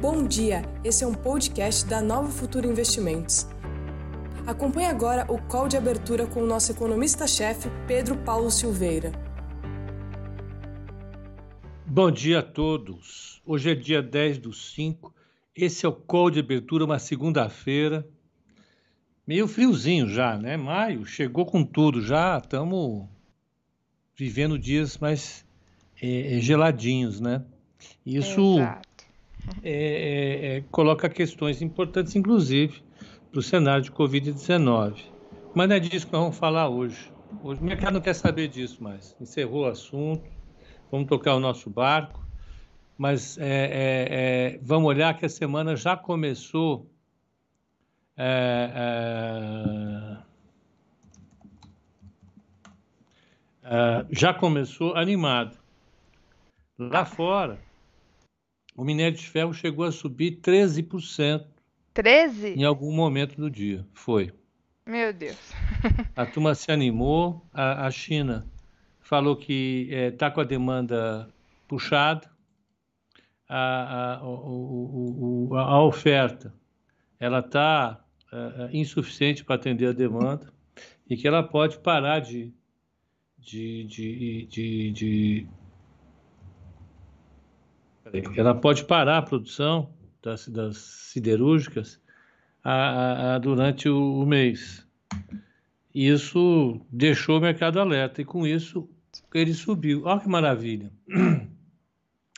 Bom dia, esse é um podcast da Nova Futura Investimentos. Acompanhe agora o call de abertura com o nosso economista-chefe, Pedro Paulo Silveira. Bom dia a todos. Hoje é dia 10 do 5. Esse é o call de abertura, uma segunda-feira. Meio friozinho já, né? Maio chegou com tudo já. Estamos vivendo dias mais é, geladinhos, né? Isso é, é, é, coloca questões importantes, inclusive, para o cenário de Covid-19. Mas não é disso que nós vamos falar hoje. Hoje o mercado não quer saber disso mais. Encerrou o assunto, vamos tocar o nosso barco, mas é, é, é vamos olhar que a semana já começou. já começou animado. Lá fora, o minério de ferro chegou a subir 13%. 13? Em algum momento do dia. Foi. Meu Deus. a turma se animou. A, a China falou que está é, tá com a demanda puxada. A, a, o, o, a oferta ela está é, é, insuficiente para atender a demanda e que ela pode parar de, de, de, de, de ela pode parar a produção das, das siderúrgicas a, a, a, durante o, o, mês. Isso deixou o mercado alerta e com isso ele subiu. Olha que maravilha.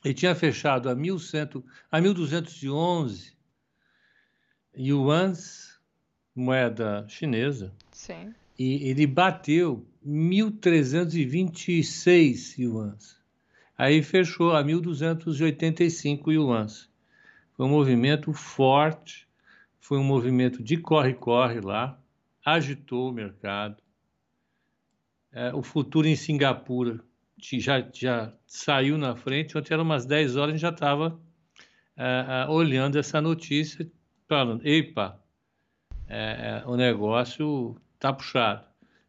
Ele tinha fechado a, 1100, a 1.211 yuans, moeda chinesa. Sim. E ele bateu 1.326 yuans. Aí fechou a 1.285 yuans. Foi um movimento forte, foi um movimento de corre-corre lá, agitou o mercado. É, o futuro em Singapura já, já saiu na frente, ontem eram umas 10 horas, a gente já estava é, é, olhando essa notícia, falando, epa, é, é, o negócio está puxado.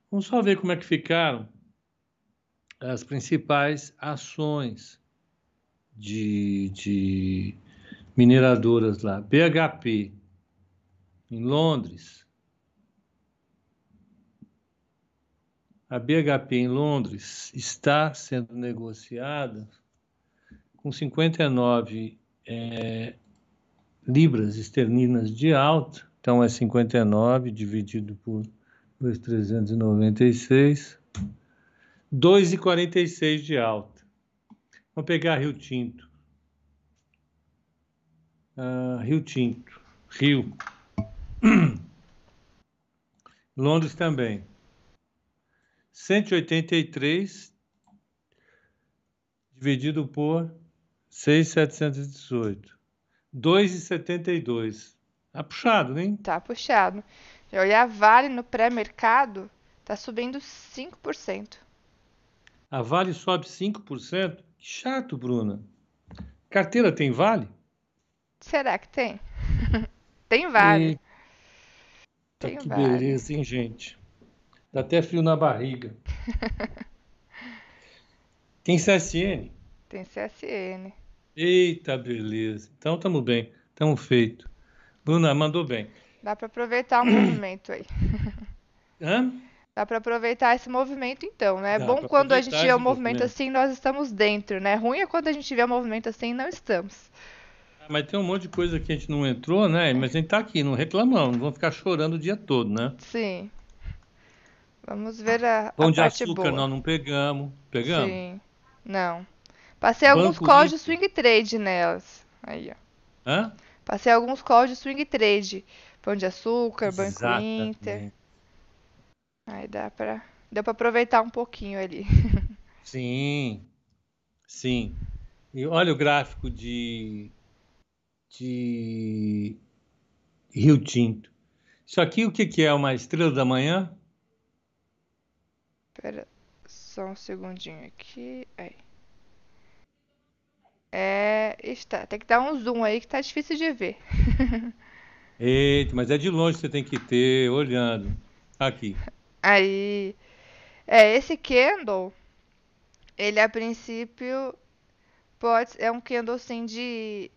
Vamos só ver como é que ficaram as principais ações de, de mineradoras lá. BHP, em Londres. A BHP em Londres está sendo negociada com 59 é, libras esterlinas de alta, então é 59 dividido por 2,396 2,46 de alta. Vamos pegar Rio Tinto. Uh, Rio Tinto. Rio. Londres também. 183 dividido por 6,718. 2,72. Tá puxado, hein? Tá puxado. Se olhar Vale no pré-mercado, tá subindo 5%. A Vale sobe 5%? Que chato, Bruna. Carteira tem Vale? Será que tem? tem Vale. Tá tem que vale. beleza, hein, gente? Dá até frio na barriga. tem CSN? Tem CSN. Eita, beleza. Então estamos bem, estamos feito. Bruna, mandou bem. Dá para aproveitar o movimento aí. Hã? Dá para aproveitar esse movimento então, né? É bom quando a gente vê um movimento assim, nós estamos dentro, né? Ruim é quando a gente vê um movimento assim e não estamos. Ah, mas tem um monte de coisa que a gente não entrou, né? Mas a gente tá aqui, não reclamamos, não vamos ficar chorando o dia todo, né? Sim. Vamos ver a, Pão a de açúcar boa. nós não pegamos. Pegamos? Sim. Não. Passei Banco alguns calls de swing trade nelas. Aí, ó. Hã? Passei alguns calls de swing trade. Pão de açúcar, Banco Inter. Aí dá pra. Deu pra aproveitar um pouquinho ali. Sim. Sim. E olha o gráfico de. de. Rio Tinto. Isso aqui o que, que é? Uma estrela da manhã? Espera só um segundinho aqui. Aí. É. Está. Tem que dar um zoom aí que tá difícil de ver. Eita, mas é de longe que você tem que ter, olhando. Aqui. Aí, é, esse candle, ele a princípio pode, é um candle assim de,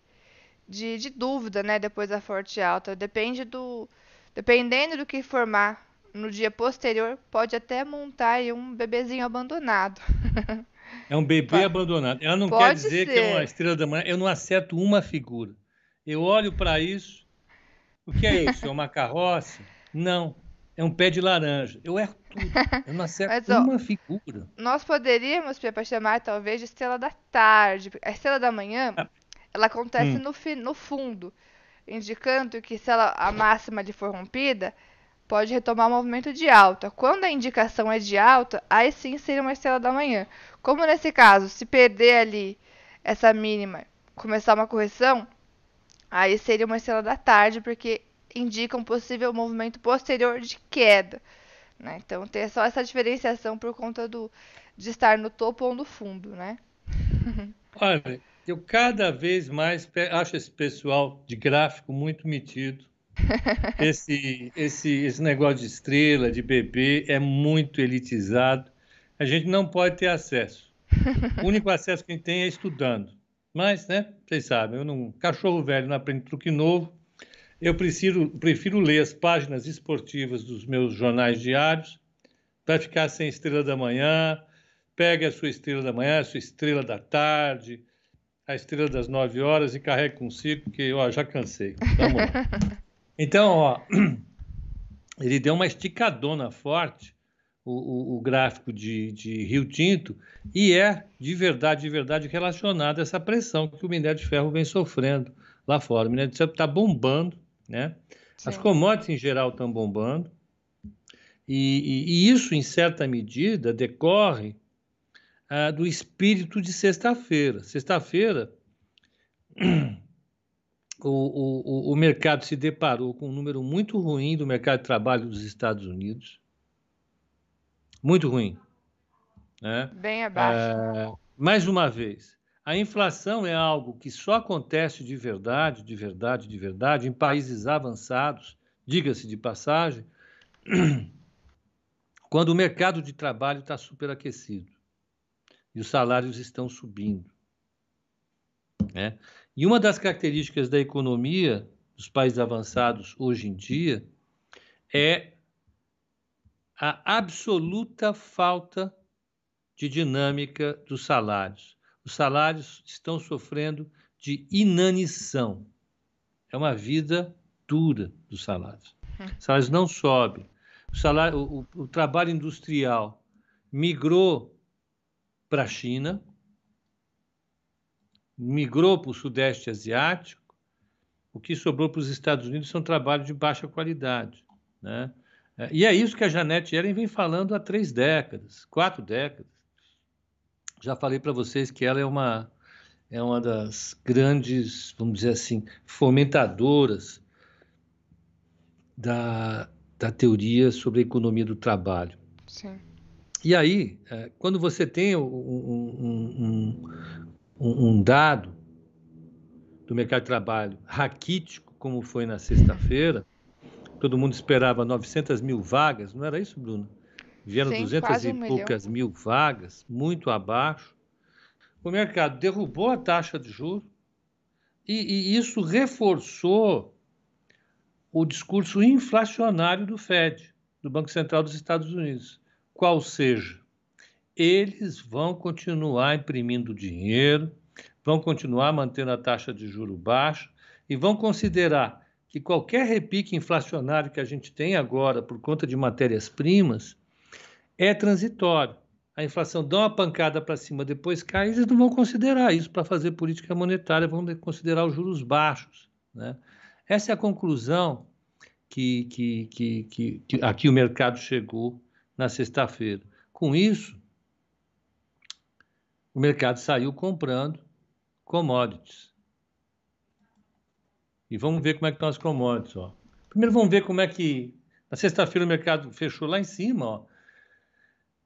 de, de dúvida, né, depois da forte alta. Depende do, dependendo do que formar no dia posterior, pode até montar um bebezinho abandonado. É um bebê pode. abandonado. Ela não pode quer dizer ser. que é uma estrela da manhã. Eu não acerto uma figura. Eu olho para isso. O que é isso? É uma carroça? Não. É um pé de laranja. Eu erro tudo. Eu não acerto Mas, ó, uma figura. Nós poderíamos, para chamar talvez de estrela da tarde. A estrela da manhã, ah. ela acontece hum. no, no fundo, indicando que se ela, a máxima lhe for rompida, pode retomar o movimento de alta. Quando a indicação é de alta, aí sim seria uma estrela da manhã. Como nesse caso, se perder ali essa mínima, começar uma correção, aí seria uma estrela da tarde, porque indica um possível movimento posterior de queda. Né? Então tem só essa diferenciação por conta do, de estar no topo ou no fundo, né? Olha, eu cada vez mais acho esse pessoal de gráfico muito metido. Esse, esse, esse negócio de estrela, de bebê, é muito elitizado. A gente não pode ter acesso. O único acesso que a gente tem é estudando. Mas, né, vocês sabem, eu não, cachorro velho não aprende truque novo. Eu prefiro, prefiro ler as páginas esportivas dos meus jornais diários para ficar sem estrela da manhã. Pega a sua estrela da manhã, a sua estrela da tarde, a estrela das nove horas e carregue consigo, porque ó, já cansei. Então, ó, ele deu uma esticadona forte, o, o, o gráfico de, de, Rio Tinto, e é de verdade, de verdade relacionado a essa pressão que o minério de ferro vem sofrendo lá fora. O minério de ferro está bombando, né? Sim. As commodities em geral estão bombando, e, e, e, isso, em certa medida, decorre ah, do espírito de sexta-feira. Sexta-feira, o, o, o mercado se deparou com um número muito ruim do mercado de trabalho dos Estados Unidos. Muito ruim. Né? Bem abaixo. É, mais uma vez, a inflação é algo que só acontece de verdade, de verdade, de verdade, em países avançados, diga-se de passagem, quando o mercado de trabalho está superaquecido e os salários estão subindo. Né? E uma das características da economia dos países avançados hoje em dia é a absoluta falta de dinâmica dos salários. Os salários estão sofrendo de inanição. É uma vida dura dos salários. Os salários não sobem. O, salário, o, o trabalho industrial migrou para a China, migrou para o Sudeste Asiático, o que sobrou para os Estados Unidos são trabalhos de baixa qualidade. Né? E é isso que a Janete Yellen vem falando há três décadas, quatro décadas. Já falei para vocês que ela é uma, é uma das grandes, vamos dizer assim, fomentadoras da, da teoria sobre a economia do trabalho. Sim. E aí, é, quando você tem um, um, um, um dado do mercado de trabalho raquítico, como foi na sexta-feira, todo mundo esperava 900 mil vagas, não era isso, Bruno? Vieram Sim, 200 e um poucas milhão. mil vagas, muito abaixo. O mercado derrubou a taxa de juros e, e isso reforçou o discurso inflacionário do Fed, do Banco Central dos Estados Unidos. Qual seja, eles vão continuar imprimindo dinheiro, vão continuar mantendo a taxa de juro baixa e vão considerar que qualquer repique inflacionário que a gente tem agora por conta de matérias-primas é transitório. A inflação dá uma pancada para cima, depois cai, eles não vão considerar isso para fazer política monetária, vão considerar os juros baixos. Né? Essa é a conclusão que, que, que, que, que aqui o mercado chegou na sexta-feira. Com isso, o mercado saiu comprando commodities. E vamos ver como é que estão as commodities. Ó. Primeiro vamos ver como é que. Na sexta-feira o mercado fechou lá em cima. Ó.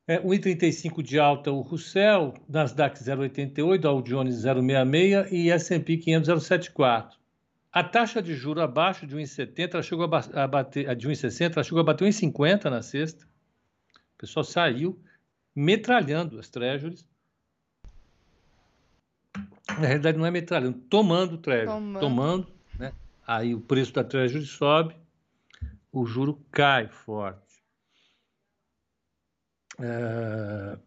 É, 1,35 de alta o Russell, Nasdaq 0,88, Dow Jones 0,66 e S&P 500 0,74. A taxa de juro abaixo de 1,70 chegou a bater de 1,60, ela chegou a bater 1,50 na sexta. O pessoal saiu metralhando as treasuries Na realidade, não é metralhando, tomando o Treasury. Tomando. tomando né? Aí o preço da Treasury sobe, o juro cai forte. É...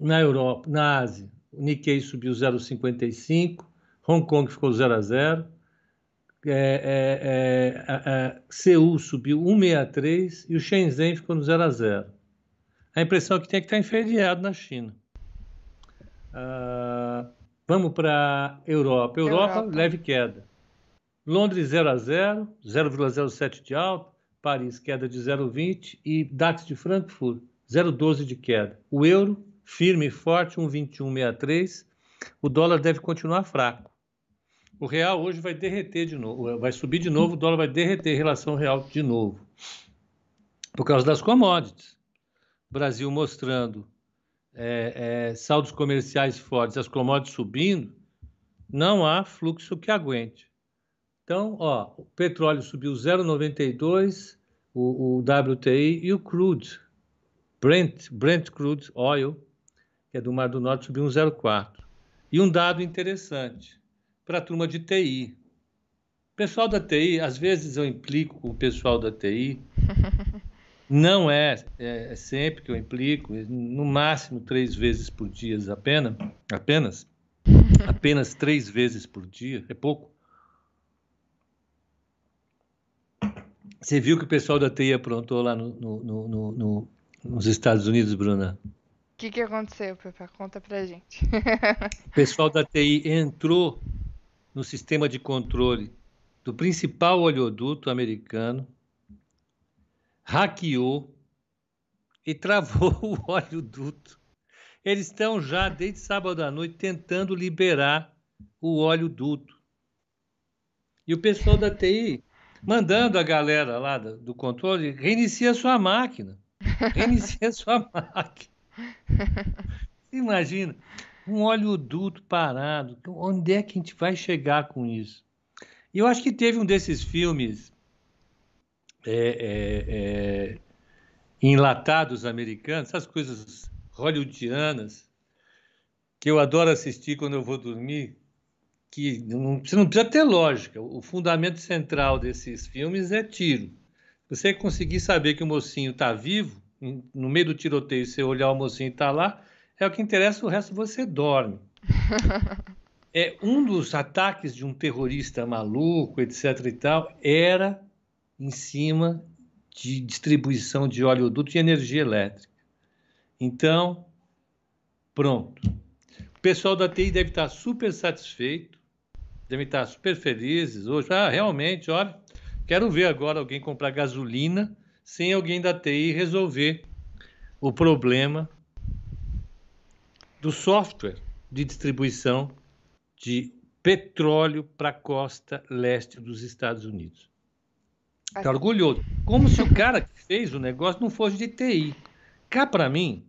Na Europa, na Ásia, o Nikkei subiu 0,55, Hong Kong ficou 0 a 0, é, é, é, Seul subiu 1,63 e o Shenzhen ficou no 0 a 0. A impressão é que tem que estar enferrujado na China. Uh, vamos para a Europa. Europa. Europa, leve queda. Londres 0 a 0, 0,07 de alta. Paris, queda de 0,20 e DAX de Frankfurt, 0,12 de queda. O euro, firme e forte, 1,2163. O dólar deve continuar fraco. O real hoje vai derreter de novo, vai subir de novo, o dólar vai derreter em relação ao real de novo. Por causa das commodities. Brasil mostrando é, é, saldos comerciais fortes, as commodities subindo, não há fluxo que aguente. Então, ó, o petróleo subiu 0,92, o, o WTI e o crude, Brent, Brent Crude Oil, que é do Mar do Norte, subiu 1,04. E um dado interessante para a turma de TI. O pessoal da TI, às vezes eu implico com o pessoal da TI, Não é, é, é, sempre que eu implico, no máximo três vezes por dia apenas, apenas, apenas três vezes por dia, é pouco. Você viu que o pessoal da TI aprontou lá no, no, no, no nos Estados Unidos, Bruna? O que, que aconteceu, Pepe? Conta pra gente. o pessoal da TI entrou no sistema de controle do principal oleoduto americano, hackeou e travou o oleoduto. Eles estão já, desde sábado à noite, tentando liberar o oleoduto. E o pessoal da TI mandando a galera lá do controle reinicia sua máquina. Reinicia sua máquina. Imagina, um oleoduto parado. Onde é que a gente vai chegar com isso? E eu acho que teve um desses filmes é, é, é, enlatados americanos, essas coisas hollywoodianas, que eu adoro assistir quando eu vou dormir, que não, você não precisa ter lógica. O fundamento central desses filmes é tiro. Você conseguir saber que o mocinho está vivo, no meio do tiroteio, você olhar o mocinho e está lá, é o que interessa, o resto você dorme. é um dos ataques de um terrorista maluco, etc. e tal, era em cima de distribuição de oleoduto e energia elétrica. Então, pronto. O pessoal da TI deve estar super satisfeito, deve estar super felizes hoje. Ah, realmente, olha, quero ver agora alguém comprar gasolina sem alguém da TI resolver o problema do software de distribuição de petróleo para a costa leste dos Estados Unidos. Está orgulhoso. Como se o cara que fez o negócio não fosse de TI. Cá para mim,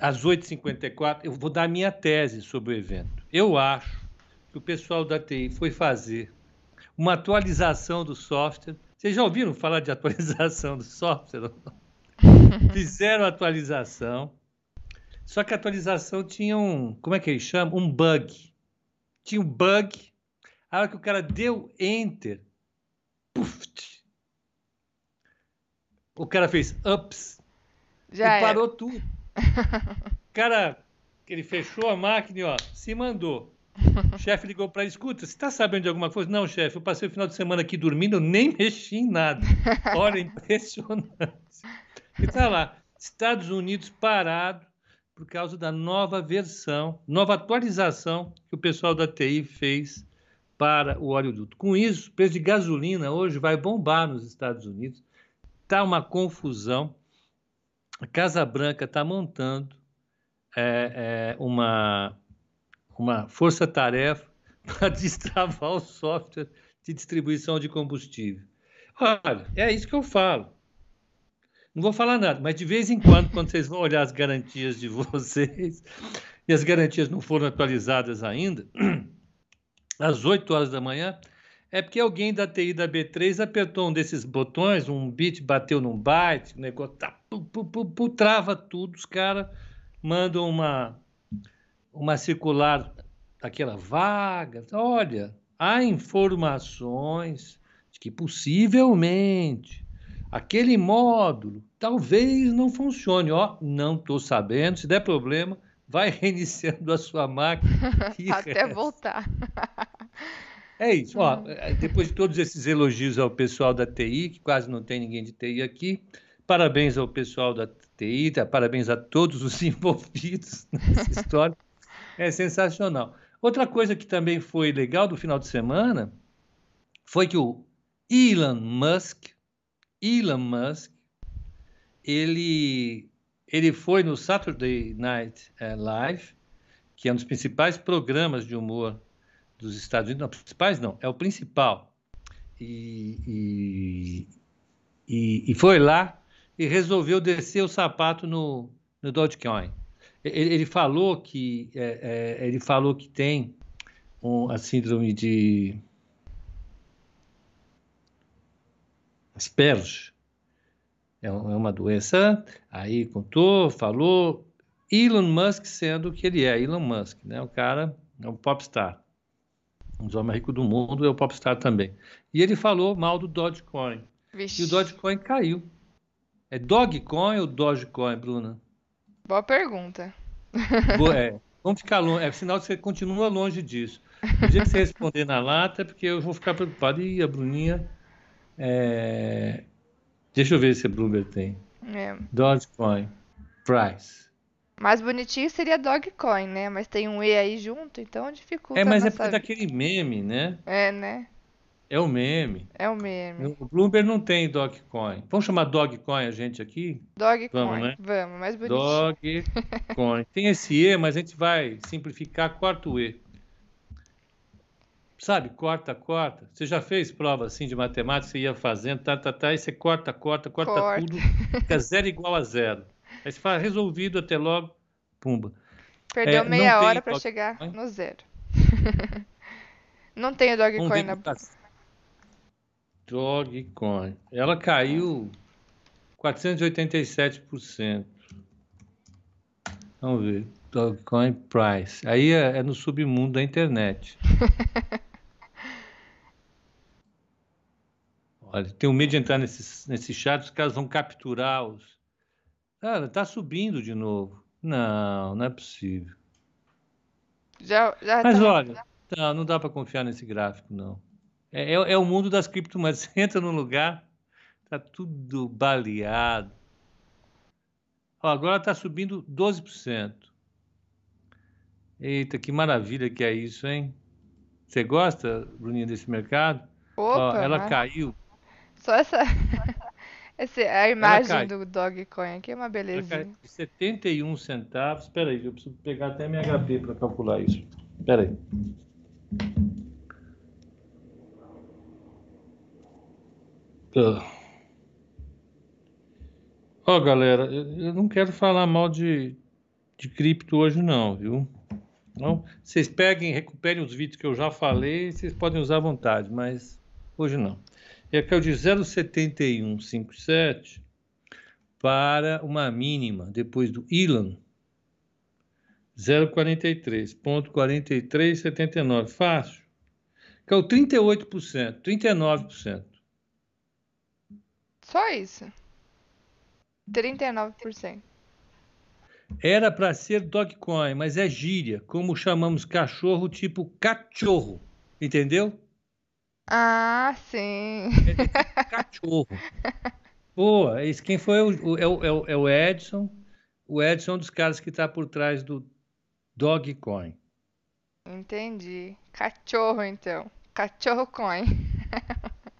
às 8h54, eu vou dar a minha tese sobre o evento. Eu acho que o pessoal da TI foi fazer uma atualização do software. Vocês já ouviram falar de atualização do software? Fizeram a atualização, só que a atualização tinha um, como é que eles chamam? Um bug. Tinha um bug a hora que o cara deu enter, puff, o cara fez ups Já e parou tudo. O cara, ele fechou a máquina e ó, se mandou. O chefe ligou para ele, escuta, você está sabendo de alguma coisa? Não, chefe, eu passei o final de semana aqui dormindo, eu nem mexi em nada. Olha, impressionante. E tá lá, Estados Unidos parado por causa da nova versão, nova atualização que o pessoal da TI fez para o oleoduto. Com isso, o preço de gasolina hoje vai bombar nos Estados Unidos. Está uma confusão. A Casa Branca está montando é, é, uma, uma força-tarefa para destravar o software de distribuição de combustível. Olha, é isso que eu falo. Não vou falar nada, mas de vez em quando, quando vocês vão olhar as garantias de vocês, e as garantias não foram atualizadas ainda, às 8 horas da manhã, é porque alguém da TI da B3 apertou um desses botões, um bit bateu num byte, o negócio tá, pu, pu, pu, trava tudo, os caras mandam uma, uma circular, aquela vaga. Olha, há informações de que possivelmente aquele módulo talvez não funcione. Ó, não estou sabendo. Se der problema, vai reiniciando a sua máquina. Até voltar. É isso. Ó, é, depois de todos esses elogios ao pessoal da TI, que quase não tem ninguém de TI aqui, parabéns ao pessoal da TI, parabéns a todos os envolvidos nessa história. É sensacional. Outra coisa que também foi legal do final de semana foi que o Elon Musk, Elon Musk, ele, ele foi no Saturday Night eh, Live, que é um dos principais programas de humor dos Estados Unidos, não, principais não, é o principal. E, e, e, e, foi lá e resolveu descer o sapato no, no Dogecoin. Ele, ele falou que é, é, ele falou que tem um, a síndrome de Asperger. É, é uma doença. Aí contou, falou. Elon Musk sendo o que ele é, Elon Musk, né? O cara é um popstar um dos homens ricos do mundo, é o popstar também. E ele falou mal do Dogecoin. Vixe. E o Dogecoin caiu. É Dogecoin ou Dogecoin, Bruna? Boa pergunta. Boa, é. Vamos ficar longe. É sinal que você continua longe disso. No dia que você responder na lata, é porque eu vou ficar preocupado. Ih, a Bruninha. É... Deixa eu ver se a Bloomberg tem. É. Dogecoin. Price. Mais bonitinho seria Dogcoin, né? Mas tem um E aí junto, então dificulta. É, mas é porque daquele meme, né? É, né? É o meme. É o meme. O Bloomberg não tem Dogcoin. Vamos chamar Dogcoin a gente aqui? Dogcoin. Vamos, né? Vamos, mais bonitinho. Dogcoin. tem esse E, mas a gente vai simplificar, corta o E. Sabe, corta, corta. Você já fez prova assim de matemática, você ia fazendo, tá, tá, tá, e você corta, corta, corta, corta. tudo, fica zero igual a zero. Aí você fala, resolvido, até logo, pumba. Perdeu é, meia hora para chegar no zero. não tem o Dogecoin na... Tá... Dogecoin. Ela caiu 487%. Vamos ver. Dogecoin Price. Aí é, é no submundo da internet. Olha, tenho medo de entrar nesses, nesses chats, os caras vão capturar os, Cara, está subindo de novo. Não, não é possível. Já, já Mas tá... olha, tá, não dá para confiar nesse gráfico, não. É, é, é, o mundo das criptomoedas. Você entra num lugar, tá tudo baleado. Ó, agora está subindo 12%. Eita, que maravilha que é isso, hein? Você gosta, Bruninha, desse mercado? Opa, Ó, ela mas... caiu. Só essa. Esse, a imagem do Dogecoin aqui é uma belezinha. 71 centavos. Espera aí, eu preciso pegar até minha HP para calcular isso. Espera aí. Ó, oh, galera, eu não quero falar mal de, de cripto hoje não, viu? Não, vocês peguem, recuperem os vídeos que eu já falei, vocês podem usar à vontade, mas hoje não. E aqui é o de 0,7157 para uma mínima, depois do Elon, 0,43, Fácil. Que é o 38%, 39%. Só isso. 39%. Era para ser Dogecoin, mas é gíria, como chamamos cachorro tipo cachorro. Entendeu? Ah, sim. É cachorro. Pô, esse, quem foi o, é, o, é o Edson. O Edson é um dos caras que está por trás do Dogcoin. Entendi. Cachorro, então. Cachorro Coin.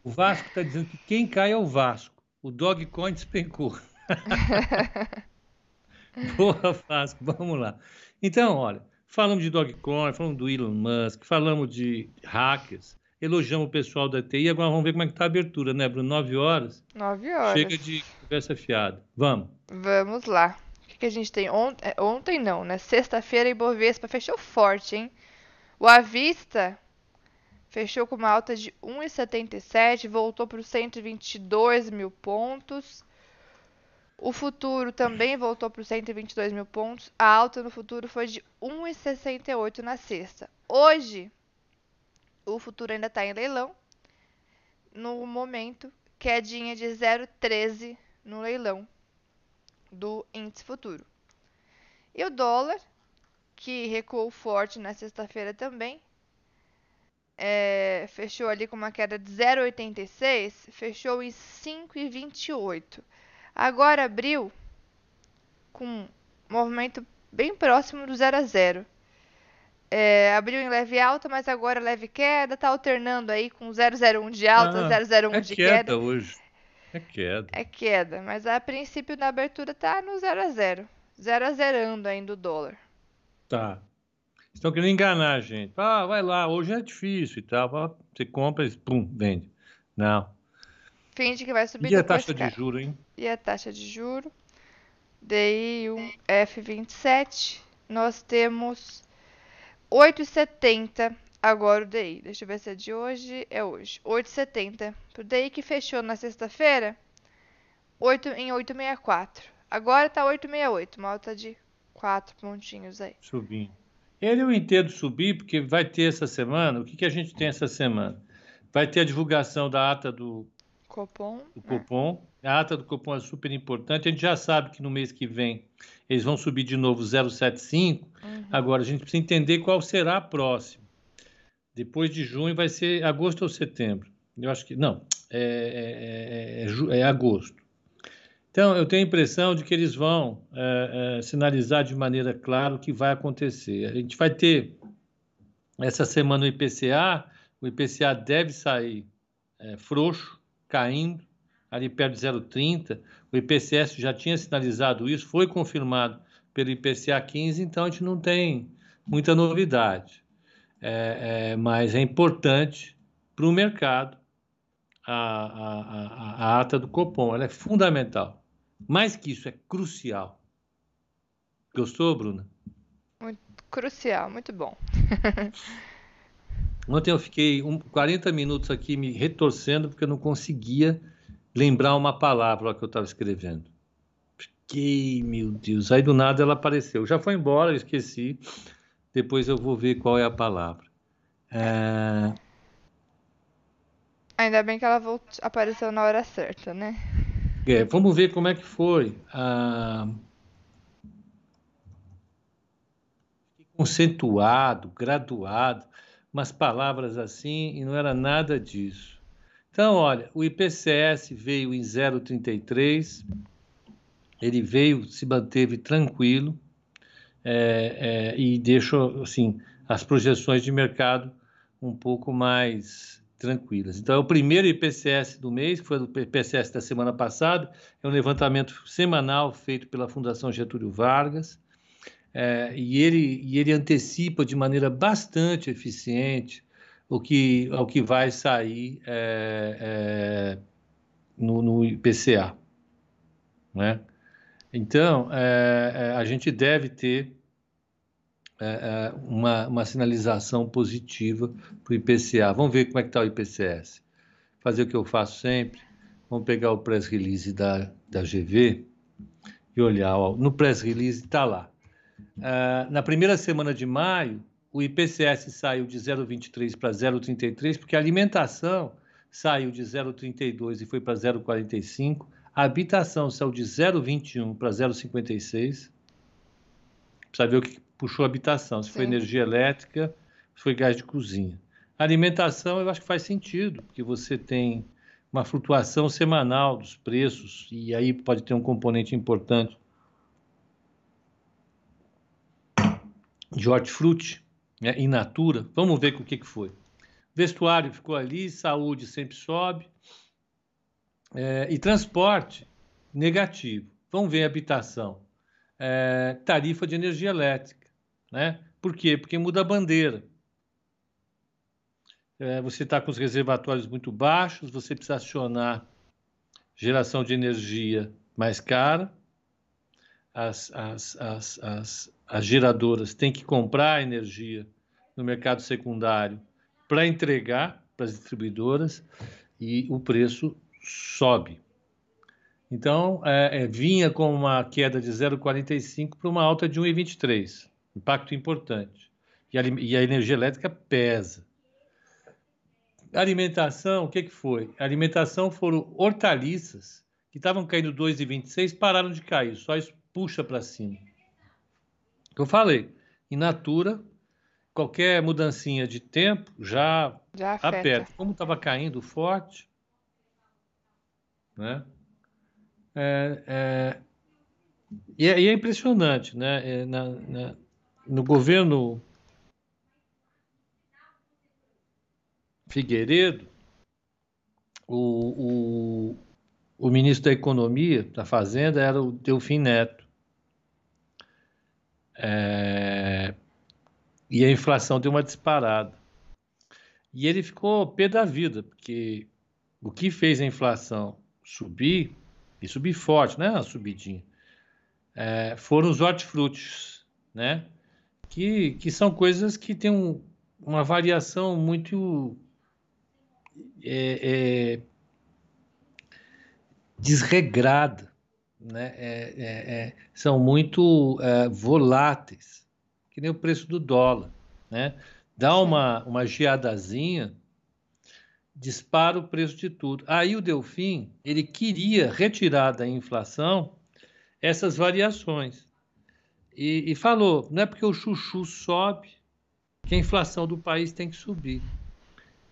o Vasco está dizendo que quem cai é o Vasco. O Dogcoin despencou. Boa, Vasco. Vamos lá. Então, olha, falamos de Dogcoin, falamos do Elon Musk, falamos de hackers elogiamos o pessoal da TI. Agora vamos ver como é que está a abertura, né, Bruno? Nove horas. Nove horas. Chega de conversa fiada. Vamos. Vamos lá. O que, que a gente tem? Ont é, ontem não, né? Sexta-feira, Ibovespa fechou forte, hein? O Avista fechou com uma alta de 1,77, voltou para os 122 mil pontos. O futuro também voltou para os 122 mil pontos. A alta no futuro foi de 1,68 na sexta. Hoje, o futuro ainda está em leilão. No momento, quedinha de 0,13 no leilão do índice futuro. E o dólar, que recuou forte na sexta-feira também, é, fechou ali com uma queda de 0,86, fechou em 5,28. Agora abriu com um movimento bem próximo do 0 a 0. É, abriu em leve alta, mas agora leve queda, tá alternando aí com 001 de alta, ah, 001 é de queda. É queda hoje. É queda. É queda, mas a princípio na abertura tá no 0 a 0. 0 a 0 ainda o dólar. Tá. Estão querendo enganar a gente. Ah, vai lá, hoje é difícil e tal. Você compra e pum, vende. Não. Finge que vai subir E a taxa de juro, hein? E a taxa de juro? DI 1 F27. Nós temos 8,70 agora o DI. Deixa eu ver se é de hoje. É hoje. 8,70. Pro DI que fechou na sexta-feira, 8 em 8,64. Agora tá 8,68. Uma alta de 4 pontinhos aí. Subindo. Ele eu entendo subir, porque vai ter essa semana. O que, que a gente tem essa semana? Vai ter a divulgação da ata do Copom. Do Copom. É. A ata do Copom é super importante. A gente já sabe que no mês que vem eles vão subir de novo 0,75. Uhum. Agora a gente precisa entender qual será a próxima. Depois de junho vai ser agosto ou setembro. Eu acho que. Não, é, é, é, é agosto. Então, eu tenho a impressão de que eles vão é, é, sinalizar de maneira clara o que vai acontecer. A gente vai ter essa semana o IPCA, o IPCA deve sair é, frouxo, caindo, ali perto de 0,30. O IPCS já tinha sinalizado isso, foi confirmado pelo IPCA 15, então a gente não tem muita novidade. É, é, mas é importante para o mercado a, a, a, a ata do Copom, ela é fundamental. Mais que isso, é crucial. Gostou, Bruna? Muito crucial, muito bom. Ontem eu fiquei um, 40 minutos aqui me retorcendo porque eu não conseguia lembrar uma palavra que eu estava escrevendo. Fiquei, meu Deus. Aí do nada ela apareceu. Já foi embora, eu esqueci. Depois eu vou ver qual é a palavra. É... Ainda bem que ela voltou, apareceu na hora certa, né? É, vamos ver como é que foi. Ah, conceituado, graduado, umas palavras assim, e não era nada disso. Então, olha, o IPCS veio em 0,33, ele veio, se manteve tranquilo é, é, e deixou, assim, as projeções de mercado um pouco mais tranquilas. Então, é o primeiro IPCS do mês, que foi o IPCS da semana passada, é um levantamento semanal feito pela Fundação Getúlio Vargas, é, e, ele, e ele antecipa de maneira bastante eficiente o que, o que vai sair é, é, no, no, IPCA. Né? Então, é, é, a gente deve ter é, é, uma, uma sinalização positiva para o IPCA. Vamos ver como é que está o IPCS. Fazer o que eu faço sempre. Vamos pegar o press release da, da GV e olhar. Ó, no press release está lá. Uh, na primeira semana de maio, o IPCS saiu de 0,23 para 0,33, porque a alimentação saiu de 0,32 e foi para 0,45. A habitação saiu de 0,21 para 0,56. Precisa ver o que puxou habitação, se Sim. foi energia elétrica, se foi gás de cozinha. A alimentação eu acho que faz sentido, porque você tem uma flutuação semanal dos preços e aí pode ter um componente importante de hortifruti, né, in natura. Vamos ver o que, que foi. Vestuário ficou ali, saúde sempre sobe. É, e transporte negativo. Vamos ver habitação. É, tarifa de energia elétrica. Né? Por quê? Porque muda a bandeira. É, você está com os reservatórios muito baixos, você precisa acionar geração de energia mais cara, as, as, as, as, as geradoras têm que comprar energia no mercado secundário para entregar para as distribuidoras e o preço sobe. Então, é, é, vinha com uma queda de 0,45 para uma alta de 1,23. Impacto importante. E a, e a, energia elétrica pesa. Alimentação, o que, que foi? A alimentação foram hortaliças que estavam caindo 2,26, pararam de cair, só isso puxa para cima. Eu falei, in natura, qualquer mudancinha de tempo já, já aperta. Como estava caindo forte, né? É, é, e, é, e, é, impressionante, né? É, na, na, no governo Figueiredo, o, o, o ministro da Economia, da Fazenda, era o Delfim Neto. É, e a inflação deu uma disparada. E ele ficou pé da vida, porque o que fez a inflação subir, e subir forte, não é uma subidinha, é, foram os hortifrutis, né? Que, que são coisas que têm um, uma variação muito é, é, desregrada, né? É, é, é são muito é, voláteis, que nem o preço do dólar, né? Dá uma, uma geadazinha, dispara o preço de tudo. Aí o Delfim, ele queria retirar da inflação essas variações. E, e falou, não é porque o chuchu sobe que a inflação do país tem que subir.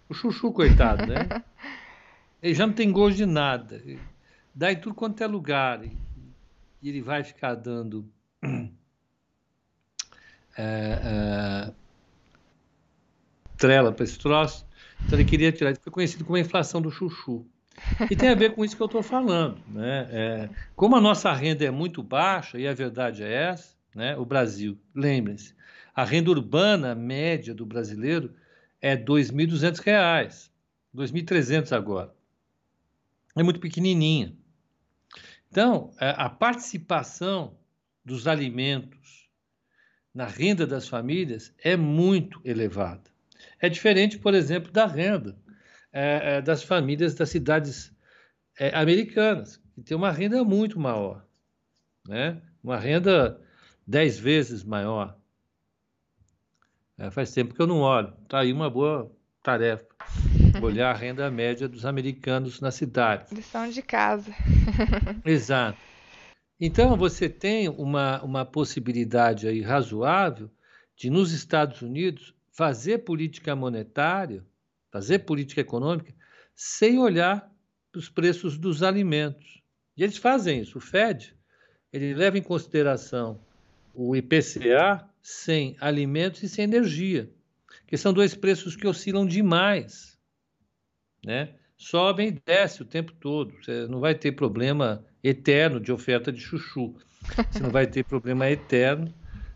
O chuchu, coitado, né? Ele já não tem gosto de nada dá em tudo quanto é lugar. E, ele vai ficar dando. É, é, trela para esse troço. Então ele queria tirar. Ele foi conhecido como a inflação do chuchu. E tem a ver com isso que eu estou falando. Né? É, como a nossa renda é muito baixa, e a verdade é essa, né? o Brasil, lembrem-se, a renda urbana média do brasileiro é R$ 2.200, R$ 2.300 agora. É muito pequenininha. Então, é, a participação dos alimentos na renda das famílias é muito elevada. É diferente, por exemplo, da renda é, é, das famílias das cidades é, americanas, que tem uma renda muito maior, né? uma renda dez vezes maior. É, faz tempo que eu não olho. Está aí uma boa tarefa. Olhar a renda média dos americanos na cidade. Lição de casa. Exato. Então, você tem uma, uma possibilidade aí razoável de, nos Estados Unidos, fazer política monetária, fazer política econômica, sem olhar para os preços dos alimentos. E eles fazem isso. O Fed, ele leva em consideração o IPCA sem alimentos e sem energia, que são dois preços que oscilam demais né? Sobe e desce o tempo todo. Você não vai ter problema eterno de oferta de chuchu. Você não vai ter problema eterno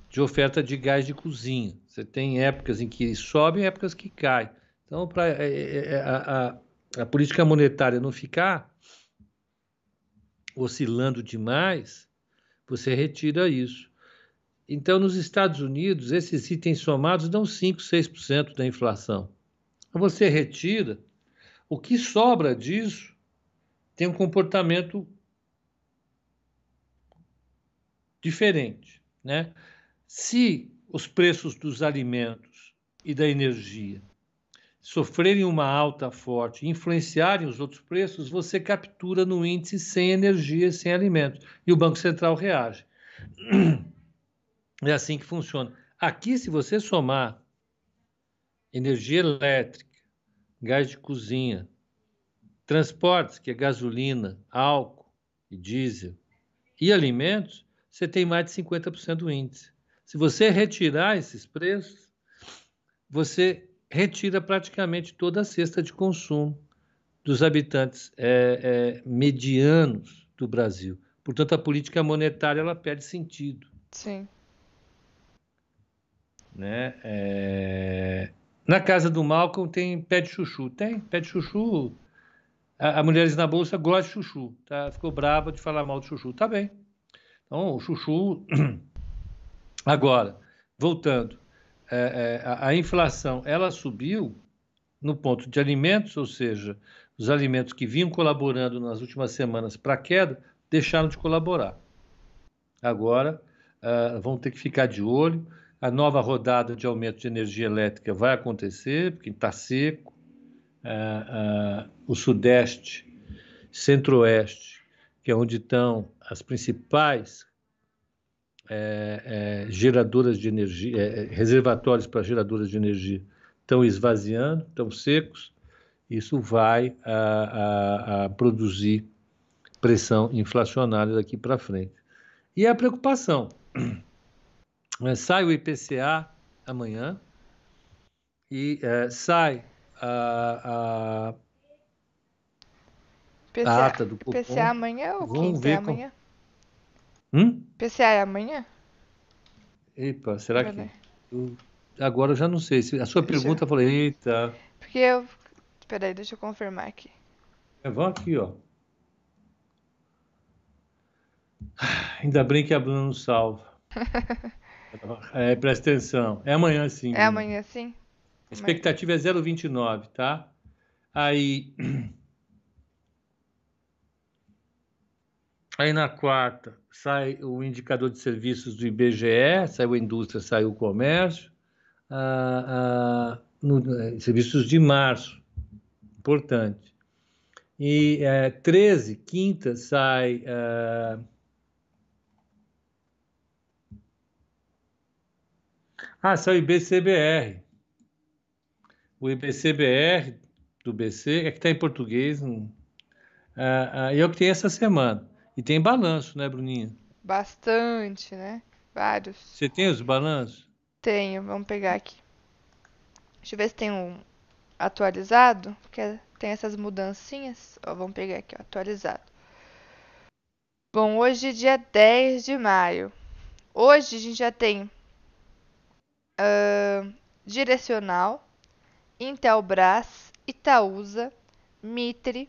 de oferta de gás de cozinha. Você tem épocas em que sobe e épocas que cai. Então, para é, é, é, a, a, a política monetária não ficar oscilando demais, você retira isso. Então, nos Estados Unidos, esses itens somados dão 5, 6% da inflação. Você retira, o que sobra disso tem um comportamento diferente, né? Se os preços dos alimentos e da energia sofrerem uma alta forte, influenciarem os outros preços, você captura no índice sem energia, sem alimentos, e o Banco Central reage. É assim que funciona. Aqui, se você somar energia elétrica, gás de cozinha, transportes, que é gasolina, álcool e diesel, e alimentos, você tem mais de 50% do índice. Se você retirar esses preços, você retira praticamente toda a cesta de consumo dos habitantes é, é, medianos do Brasil. Portanto, a política monetária ela perde sentido. Sim. Né? É... Na casa do Malcolm tem pé de chuchu. Tem pé de chuchu. A, a Mulheres na Bolsa gosta de chuchu. Tá? Ficou brava de falar mal de chuchu. Tá bem. Então, o chuchu. Agora, voltando. É, é, a, a inflação ela subiu no ponto de alimentos, ou seja, os alimentos que vinham colaborando nas últimas semanas para a queda, deixaram de colaborar. Agora uh, vão ter que ficar de olho. A nova rodada de aumento de energia elétrica vai acontecer, porque está seco. Uh, uh, o Sudeste, Centro-Oeste, que é onde estão as principais é, é, geradoras de energia, é, reservatórios para geradoras de energia, estão esvaziando, estão secos. Isso vai a, a, a produzir pressão inflacionária daqui para frente. E a preocupação. É, sai o IPCA amanhã e é, sai a, a, a ata do Copom. PCA amanhã ou Vamos ver amanhã? Com... Hum? PCA é amanhã? Epa, será que... Eu... Agora eu já não sei. A sua deixa pergunta, eu falei, eita... Porque eu... Peraí, deixa eu confirmar aqui. É, vamos aqui, ó. Ainda bem que a Bruna nos salva. é, presta atenção. É amanhã sim. É amanhã sim? A expectativa é 0,29, tá? Aí. Aí na quarta sai o indicador de serviços do IBGE, saiu a indústria, saiu o comércio. Ah, ah, no, eh, serviços de março, importante. E é, 13, quinta, sai. Ah, Ah, são o IBCBR. O IBCBR do BC é que está em português. Ah, ah, eu que tenho essa semana. E tem balanço, né, Bruninha? Bastante, né? Vários. Você tem os balanços? Tenho, vamos pegar aqui. Deixa eu ver se tem um atualizado, porque tem essas mudancinhas. Ó, vamos pegar aqui, ó, atualizado. Bom, hoje é dia 10 de maio. Hoje a gente já tem uh, Direcional, Intelbras, Itaúsa, Mitre,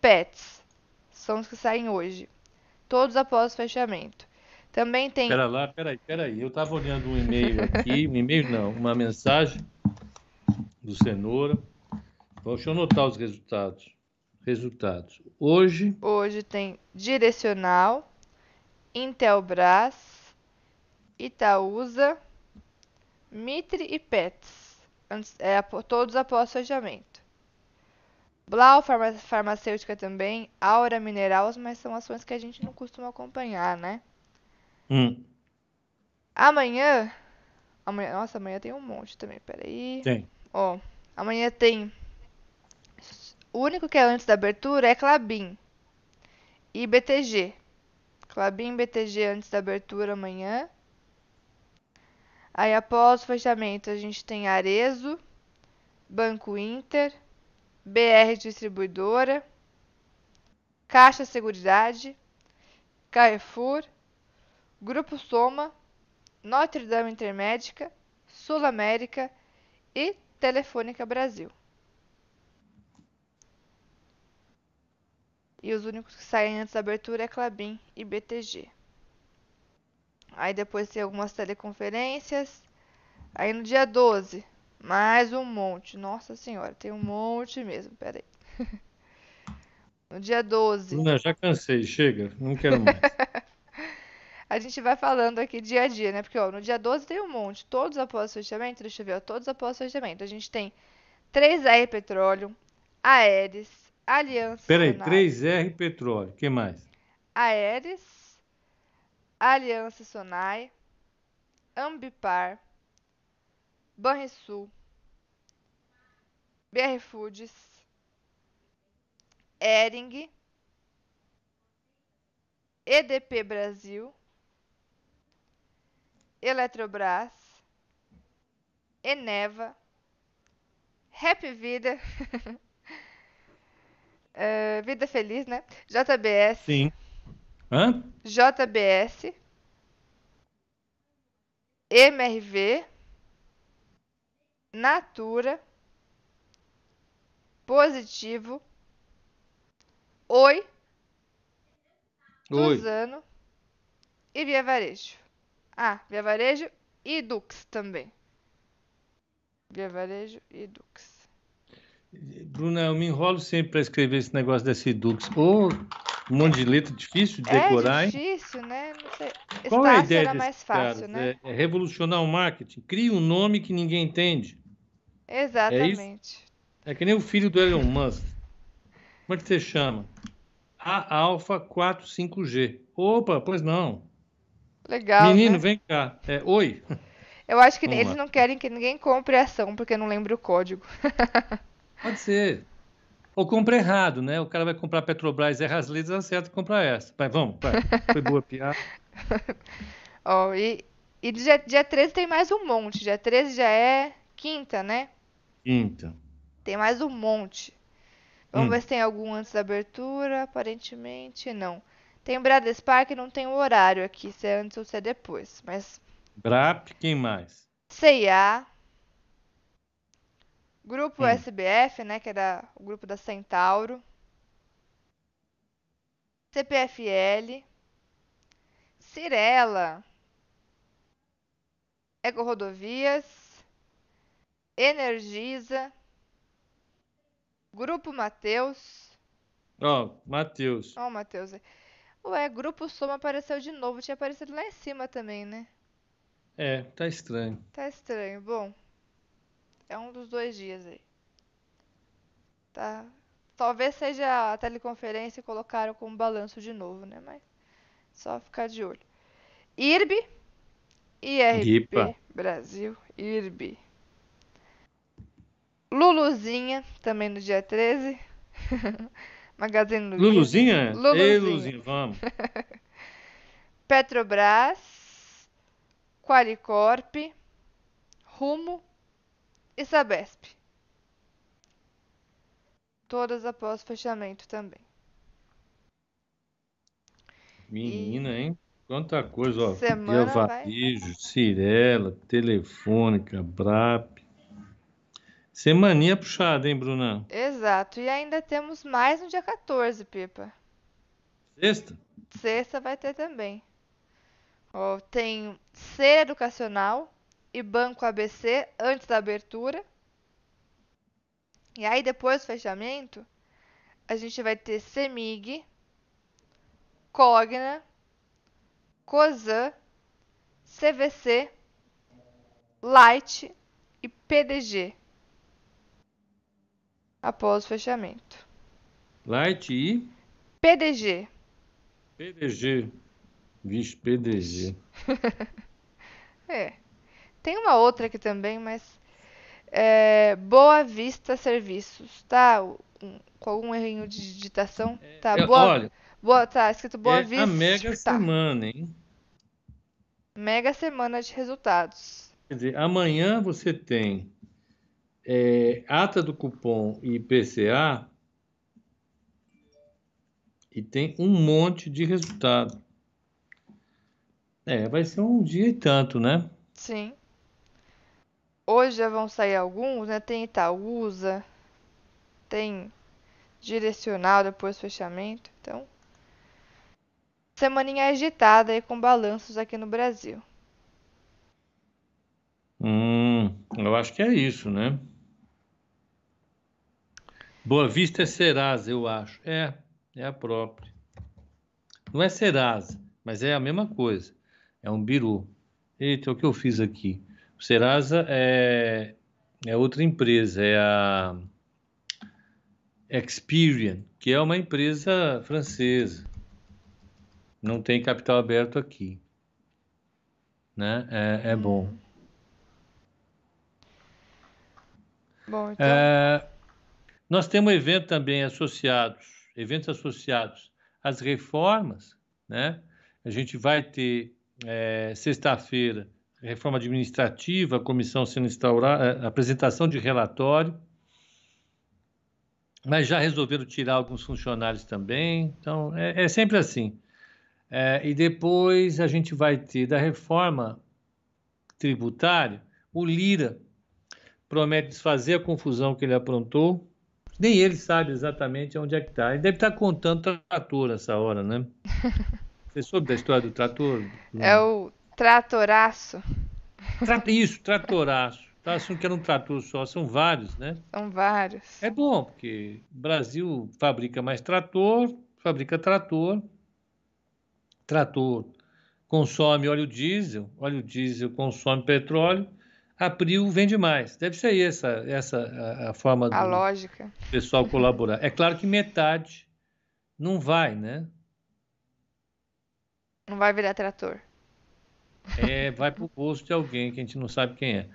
Pets. São os que saem hoje. Todos após o fechamento. Também tem. Pera lá, peraí, peraí. Eu estava olhando um e-mail aqui, um e-mail não, uma mensagem do Cenoura. Deixa eu anotar os resultados. Resultados. Hoje. Hoje tem Direcional, Intelbras, Itaúsa, Mitre e Pets, é, todos após o fechamento. Blau Farmacêutica também, Aura Minerals, mas são ações que a gente não costuma acompanhar, né? Hum. Amanhã, amanhã. Nossa, amanhã tem um monte também, peraí. Tem. Ó, amanhã tem. O único que é antes da abertura é Clabin e BTG. Clabin e BTG antes da abertura amanhã. Aí após o fechamento a gente tem Arezo, Banco Inter, BR Distribuidora, Caixa Seguridade, Carrefour, Grupo Soma, Notre Dame Intermédica, Sul América e Telefônica Brasil. E os únicos que saem antes da abertura é Clabin e BTG. Aí depois tem algumas teleconferências. Aí no dia 12, mais um monte. Nossa senhora, tem um monte mesmo. Pera aí. no dia 12. Não, já cansei, chega, não quero mais. a gente vai falando aqui dia a dia, né? Porque ó, no dia 12 tem um monte. Todos após o fechamento, deixa eu ver, ó, todos após o fechamento. A gente tem 3R Petróleo, Aeres, Aliança. Peraí, 3R Petróleo, que mais? Aeres, Aliança Sonai, Ambipar, Banrisul, BR Foods, Ering, EDP Brasil, Eletrobras, Eneva, Happy Vida, uh, Vida Feliz, né? JBS. Sim. Hã? JBS, MRV, Natura, Positivo, Oi, Suzano e Via Varejo. Ah, Via Varejo e Dux também. Via Varejo e Dux. Bruna, eu me enrolo sempre para escrever esse negócio desse Dux. Ou Um monte de letra difícil de decorar, é hein? difícil, né? Não sei. Qual é a ideia era mais fácil, né? É, é revolucionar o marketing. Cria um nome que ninguém entende. Exatamente. É que nem o filho do Elon Musk. Como é que você chama? A Alpha 45G. Opa, pois não. Legal, Menino, né? vem cá. É, oi. Eu acho que Vamos eles lá. não querem que ninguém compre a ação, porque não lembra o código. Pode ser. Ou compra errado, né? O cara vai comprar Petrobras, erra as letras, acerta e compra essa. Vai, vamos, vai. Foi boa piada. Ó, e, e dia, dia 13 tem mais um monte. Dia 13 já é quinta, né? Quinta. Tem mais um monte. Vamos Hum. ver se tem algum antes da abertura. Aparentemente não. Tem o Bradespark, não tem o horário aqui, se é antes ou se é depois. Mas BRAP, quem mais? CIA, Grupo Hum. SBF, né, que era o grupo da Centauro, CPFL, Cirela, Eco Rodovias, Energisa, Grupo Mateus. Ó, Matheus. Ó, o Mateus aí. Ué, Grupo Soma apareceu de novo. Tinha aparecido lá em cima também, né? É, tá estranho. Tá estranho. Bom, é um dos dois dias aí. Tá. Talvez seja a teleconferência e colocaram como balanço de novo, né? Mas só ficar de olho. IRB, IRB Ipa. Brasil, IRB. Luluzinha, também no dia 13. Magazine Luiza. Luluzinha? Ei, Luluzinha. Luluzinha, vamos. Petrobras, Qualicorp, Rumo e Sabesp. Todas após fechamento também. Menina, hein? Quanta coisa, ó. Semana Via vai- Varejo, Cirela, Telefônica, BRAP. Semaninha puxada, hein, Bruna? Exato. E ainda temos mais no dia 14, Pipa. Sexta? Sexta vai ter também. Ó, tem Ser Educacional e Banco ABC antes da abertura. E aí depois do fechamento, a gente vai ter Semig, Cogna, Cosan, CVC, Light e PDG. Após o fechamento. Light e PDG. PDG. Vixe, PDG. É. Tem uma outra aqui também, mas. É, Boa Vista Serviços, tá? Um- com algum errinho de digitação. Tá, É, boa, olha, boa, tá escrito Boa é Vista. a mega tá. semana, hein? Mega semana de resultados. Quer dizer, amanhã você tem é, ata do cupom e IPCA e tem um monte de resultado. É, vai ser um dia e tanto, né? Sim. Hoje já vão sair alguns, né? Tem Itaúsa, tem Direcional depois fechamento. Então, semaninha agitada aí com balanços aqui no Brasil. Hum, eu acho que é isso, né? Boa Vista é Serasa, eu acho. É, é a própria. Não é Serasa, mas é a mesma coisa. É um biru. Eita, o que eu fiz aqui? Serasa é, é outra empresa, é a Experian, que é uma empresa francesa. Não tem capital aberto aqui. Né? É, é bom. Bom, então. É, nós temos eventos também associados, eventos associados às reformas, né? A gente vai ter é, sexta-feira reforma administrativa, a comissão sendo instaurada, é, apresentação de relatório, mas já resolveram tirar alguns funcionários também, então é, é sempre assim. É, e depois a gente vai ter da reforma tributária o Lira promete desfazer a confusão que ele aprontou. Nem ele sabe exatamente onde é que está. Ele deve estar contando trator nessa hora, né? Você soube da história do trator? É o tratoraço. Tra- Isso, tratoraço. Tá achando que era um trator só, são vários, né? São vários. É bom, porque o Brasil fabrica mais trator, fabrica trator, trator consome óleo diesel, óleo diesel consome petróleo, a Prio vende mais. Deve ser essa, essa a, a forma a do lógica. pessoal colaborar. É claro que metade não vai, né? Não vai virar trator. É, vai para o bolso de alguém que a gente não sabe quem é.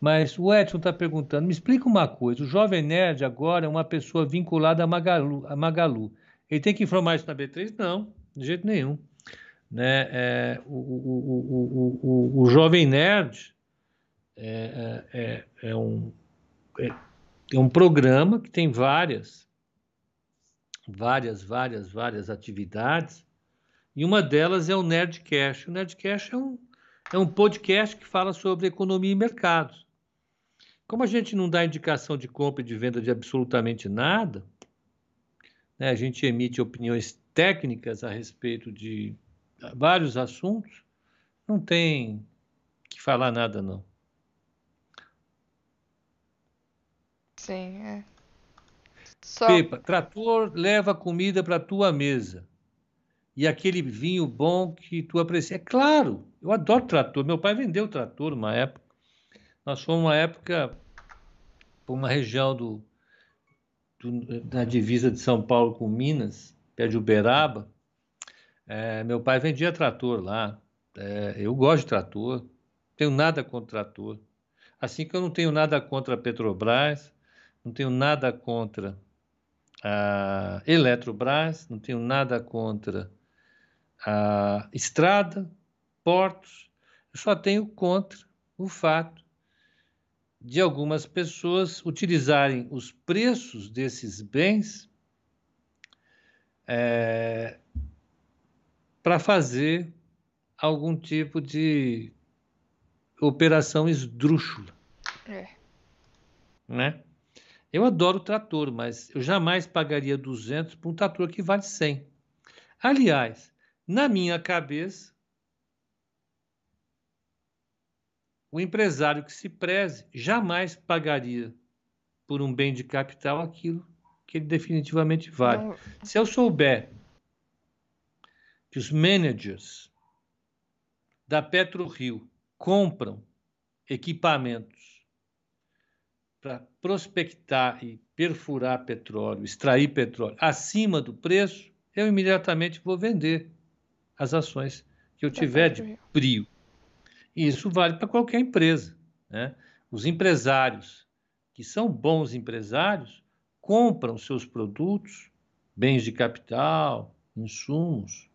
Mas o Edson está perguntando, me explica uma coisa, o Jovem Nerd agora é uma pessoa vinculada a Magalu, a Magalu. Ele tem que informar isso na B3? Não, de jeito nenhum. Né? É, o, o, o, o, Jovem Nerd é, é, é, é um, é, um programa que tem várias, várias, várias, várias atividades, e uma delas é o Nerdcast. O Nerdcast é um, é um podcast que fala sobre economia e mercados. Como a gente não dá indicação de compra e de venda de absolutamente nada, né, a gente emite opiniões técnicas a respeito de vários assuntos, não tem que falar nada, não. Sim, é. Só... Pepa, trator leva comida para tua mesa. E aquele vinho bom que tu aprecia. É claro, eu adoro trator. Meu pai vendeu trator uma época. Nós fomos uma época para uma região do, do, da divisa de São Paulo com Minas, perto de Uberaba. É, meu pai vendia trator lá. É, eu gosto de trator, tenho nada contra trator. Assim que eu não tenho nada contra a Petrobras, não tenho nada contra a Eletrobras, não tenho nada contra a estrada, portos, eu só tenho contra o fato de algumas pessoas utilizarem os preços desses bens é, para fazer algum tipo de operação esdrúxula. É. Né? Eu adoro trator, mas eu jamais pagaria 200 por um trator que vale 100. Aliás, na minha cabeça, o empresário que se preze jamais pagaria por um bem de capital aquilo que ele definitivamente vale. Se eu souber que os managers da PetroRio compram equipamentos para prospectar e perfurar petróleo, extrair petróleo acima do preço, eu imediatamente vou vender as ações que eu tiver de PRIO. E isso vale para qualquer empresa. Né? Os empresários que são bons empresários compram seus produtos, bens de capital, insumos,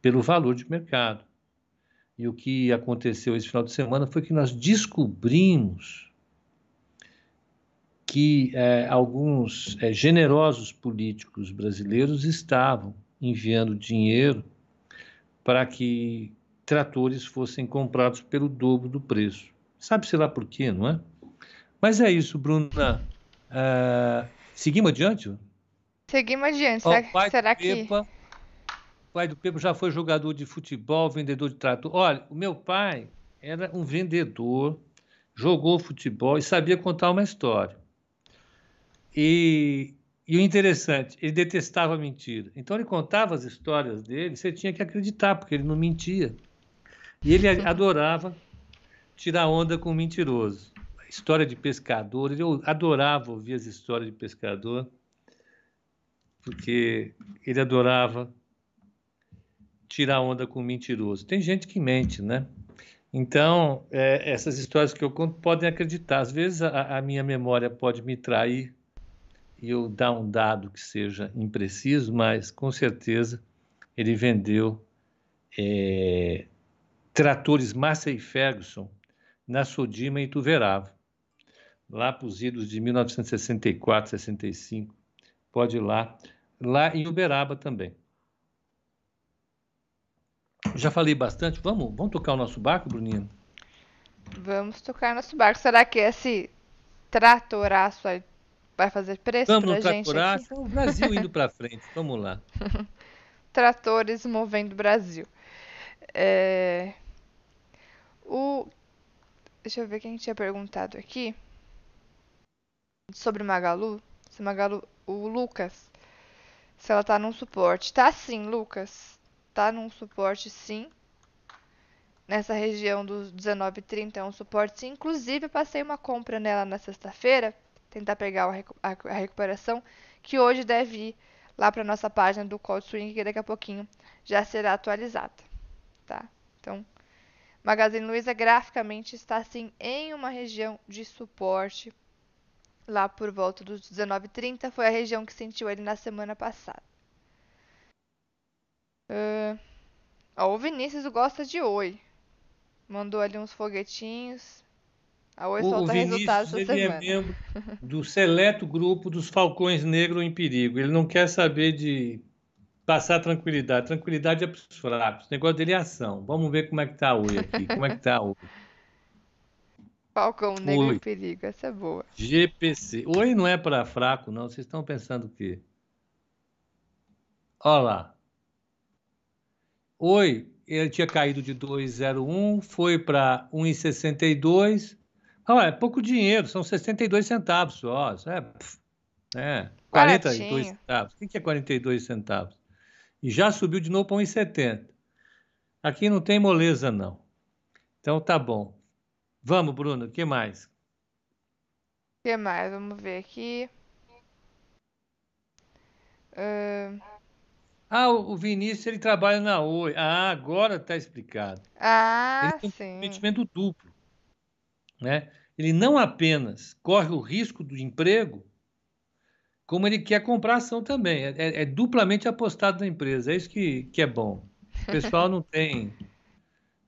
pelo valor de mercado. E o que aconteceu esse final de semana foi que nós descobrimos que é, alguns é, generosos políticos brasileiros estavam enviando dinheiro para que tratores fossem comprados pelo dobro do preço. Sabe-se lá por quê, não é? Mas é isso, Bruna. Uh, seguimos adiante? Seguimos adiante. Será, será que. O pai do Pepa já foi jogador de futebol, vendedor de trator. Olha, o meu pai era um vendedor, jogou futebol e sabia contar uma história. E, e o interessante, ele detestava mentira. Então ele contava as histórias dele, você tinha que acreditar, porque ele não mentia. E ele adorava tirar onda com o mentiroso. História de pescador, eu adorava ouvir as histórias de pescador, porque ele adorava tirar onda com o mentiroso. Tem gente que mente, né? Então, é, essas histórias que eu conto podem acreditar. Às vezes a, a, minha memória pode me trair eu dar um dado que seja impreciso, mas com certeza ele vendeu é, tratores Massey Ferguson na Sodima e Tuverava, lá para os idos de 1964, 65. Pode ir lá. Lá em Uberaba também. Já falei bastante. Vamos, vamos tocar o nosso barco, Bruninho? Vamos tocar nosso barco. Será que esse tratoraço vai fazer preço vamos pra gente aqui? Vamos o Brasil indo para frente. Vamos lá. Tratores movendo o Brasil. É... O... Deixa eu ver quem tinha perguntado aqui. Sobre Magalu. Se Magalu... O Lucas Se ela tá num suporte. Tá sim, Lucas. Tá num suporte sim. Nessa região dos 19,30 é um suporte sim. Inclusive, eu passei uma compra nela na sexta-feira. Tentar pegar a, recuperação. Que hoje deve ir lá para nossa página do Cold Swing, que daqui a pouquinho já será atualizada. Tá? Então, Magazine Luiza graficamente está assim em uma região de suporte lá por volta dos 19,30 foi a região que sentiu ele na semana passada. Uh, ó, o Vinícius gosta de Oi. Mandou ali uns foguetinhos. A Oi o, solta o resultados essa é semana. é membro do seleto grupo dos Falcões Negros em Perigo. Ele não quer saber de passar tranquilidade. Tranquilidade é para os fracos. O negócio dele é ação. Vamos ver como é que tá a Oi aqui. Como é que tá a Oi. Falcão Negro Oi. em Perigo, essa é boa. GPC. Oi não é para fraco, não. Vocês estão pensando o quê? Olha lá. Oi, ele tinha caído de 2,01, foi para 1,62. Olha, é pouco dinheiro, são 62 centavos só. É, é 42 centavos. O que é 42 centavos? E já subiu de novo para 1,70. Aqui não tem moleza, não. Então tá bom. Vamos, Bruno, o que mais? O que mais? Vamos ver aqui. Uh... Ah, o Vinícius ele trabalha na Oi. Ah, agora está explicado. Ah, ele tem sim. um comprometimento duplo. Né? Ele não apenas corre o risco do emprego, como ele quer comprar ação também. É, é, é duplamente apostado na empresa. É isso que, que é bom. O pessoal não tem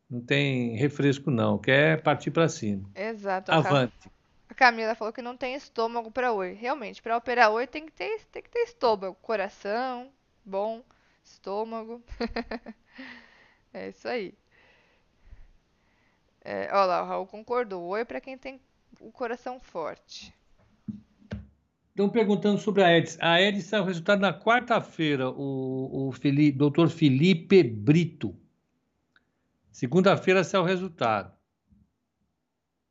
não tem refresco, não. Quer partir para cima. Exato. Avante. A Camila falou que não tem estômago para oi. Realmente, para operar oi tem que ter, tem que ter estômago. Coração, bom, estômago. é isso aí. É, olha lá, o Raul concordou. Oi para quem tem o coração forte. Estão perguntando sobre a Edis. A Edis saiu o resultado na quarta-feira. O, o Felipe, doutor Felipe Brito. Segunda-feira sai o resultado.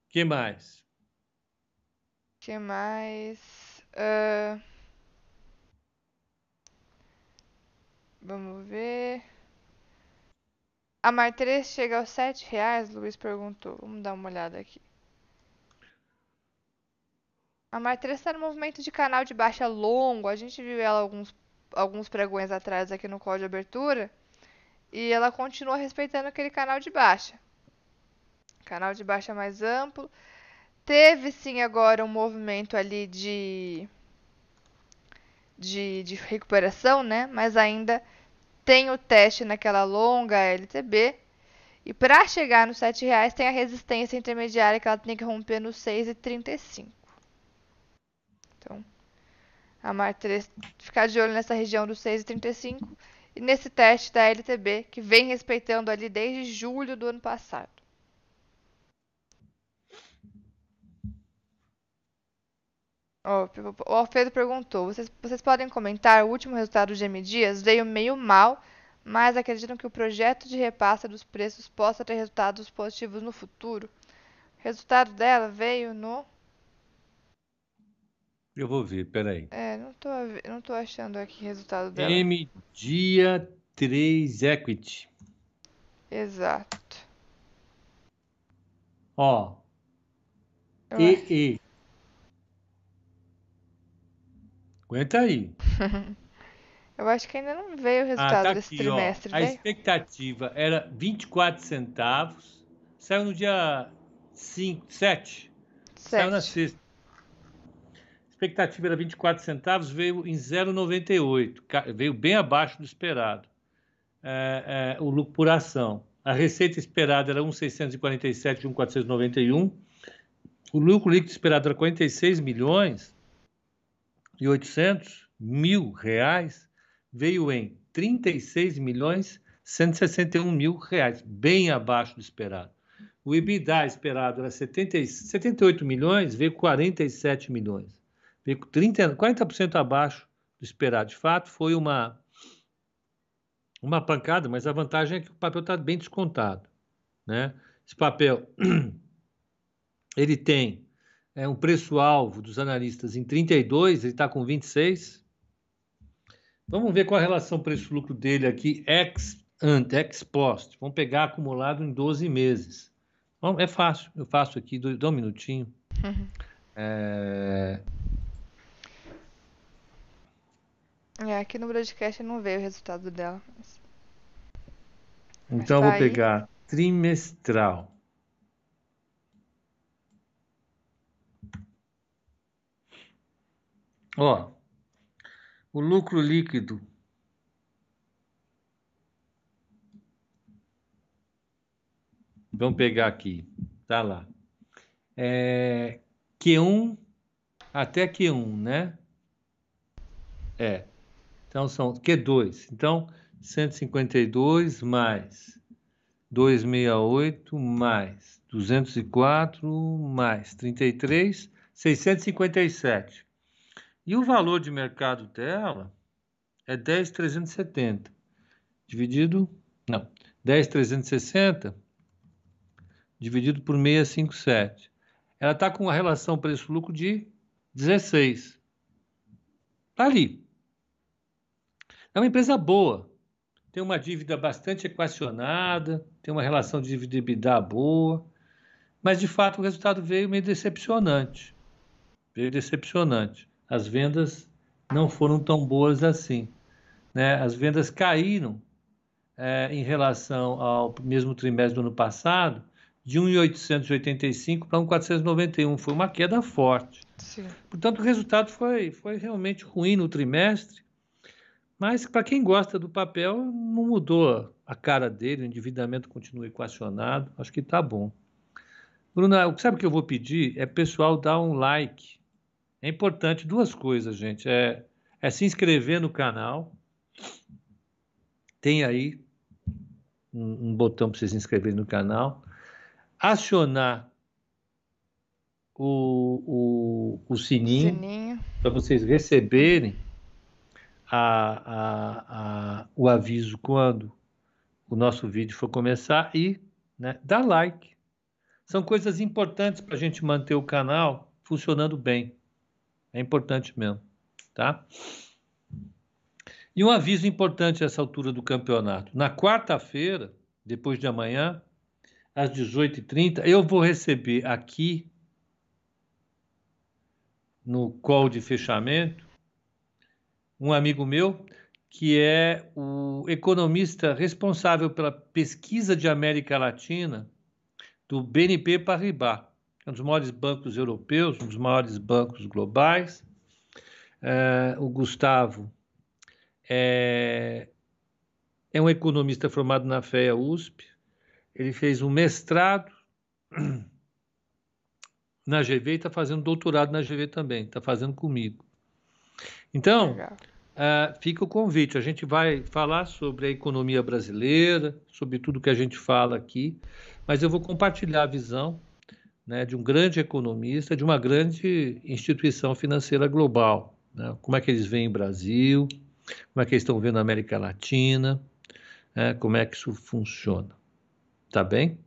que mais? que mais? Uh... Vamos ver. A Mar 3 chega aos 7 reais, Luiz perguntou. Vamos dar uma olhada aqui. A Mar 3 está no movimento de canal de baixa longo. A gente viu ela alguns, alguns pregões atrás aqui no código de abertura. E ela continua respeitando aquele canal de baixa. Canal de baixa mais amplo. Teve sim agora um movimento ali de, de, de recuperação, né? Mas ainda tem o teste naquela longa LTB. E para chegar nos R$ reais tem a resistência intermediária que ela tem que romper no 6,35. Então, a Mar 3 ficar de olho nessa região do 6,35 e nesse teste da LTB, que vem respeitando ali desde julho do ano passado. O Alfredo perguntou: vocês, vocês podem comentar? O último resultado de M Dias veio meio mal, mas acreditam que o projeto de repasse dos preços possa ter resultados positivos no futuro? O resultado dela veio no. Eu vou ver, peraí. É, não tô, não tô achando aqui o resultado dela. M dia 3 Equity. Exato. Ó. EE. Aguenta aí. Eu acho que ainda não veio o resultado ah, tá desse aqui, trimestre. Ó, a expectativa era 24 centavos. Saiu no dia 5, 7. 7. Saiu na sexta expectativa era 24 centavos, veio em 0,98, veio bem abaixo do esperado. É, é, o lucro por ação. A receita esperada era 1,647 e 1,491. O lucro líquido esperado era 46 milhões e 800 mil reais, veio em 36 milhões 161 mil reais, bem abaixo do esperado. O EBITDA esperado era 70, 78 milhões, veio 47 milhões veio 30, 40% abaixo do esperado. De fato, foi uma, uma pancada, mas a vantagem é que o papel está bem descontado. Né? Esse papel ele tem é, um preço-alvo dos analistas em 32, ele está com 26. Vamos ver qual a relação preço-lucro dele aqui, ex ante, ex post. Vamos pegar acumulado em 12 meses. Bom, é fácil, eu faço aqui, dá um minutinho. Uhum. É... é... aqui no broadcast não veio o resultado dela. Mas... Então, vou pegar trimestral. Ó, o lucro líquido Vamos pegar aqui, tá lá. É, Q1 até Q1, né? É. Então são Q2. Então 152 mais 268 mais 204 mais 33, 657. E o valor de mercado dela é 10,370. Dividido, não, 10,360 dividido por 657. Ela está com uma relação preço-lucro de 16. Está ali. É uma empresa boa. Tem uma dívida bastante equacionada, tem uma relação de dívida EBITDA boa, mas de fato o resultado veio meio decepcionante. Veio decepcionante as vendas não foram tão boas assim. Né? As vendas caíram é, em relação ao mesmo trimestre do ano passado, de 1.885 para 1.491. Foi uma queda forte. Sim. Portanto, o resultado foi, foi realmente ruim no trimestre, mas para quem gosta do papel, não mudou a cara dele, o endividamento continua equacionado, acho que está bom. Bruna, sabe o que eu vou pedir? É pessoal dar um like é importante duas coisas, gente. É, é se inscrever no canal. Tem aí um, um botão para vocês se inscreverem no canal. Acionar o, o, o sininho, sininho. para vocês receberem a, a, a, o aviso quando o nosso vídeo for começar e né, dar like. São coisas importantes para a gente manter o canal funcionando bem. É importante mesmo, tá? E um aviso importante a essa altura do campeonato. Na quarta-feira, depois de amanhã, às 18h30, eu vou receber aqui no call de fechamento um amigo meu que é o economista responsável pela pesquisa de América Latina do BNP Paribas um dos maiores bancos europeus, um dos maiores bancos globais. É, o Gustavo é, é um economista formado na FEA USP. Ele fez um mestrado na GV e está fazendo doutorado na GV também, está fazendo comigo. Então, uh, fica o convite. A gente vai falar sobre a economia brasileira, sobre tudo que a gente fala aqui, mas eu vou compartilhar a visão né, de um grande economista, de uma grande instituição financeira global. Né? Como é que eles veem o Brasil, como é que eles estão vendo a América Latina, né? como é que isso funciona. Tá bem?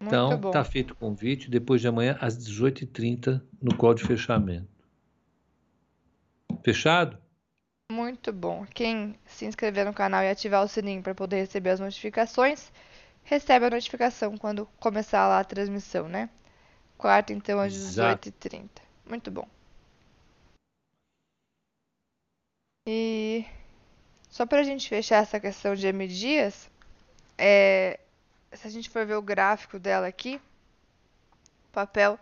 Muito então, está feito o convite, depois de amanhã, às 18h30, no call de fechamento. Fechado? Muito bom. Quem se inscrever no canal e ativar o sininho para poder receber as notificações, recebe a notificação quando começar lá a transmissão, né? Quarta, então, às 18h30. Muito bom. E só para a gente fechar essa questão de M Dias, é, se a gente for ver o gráfico dela aqui, o papel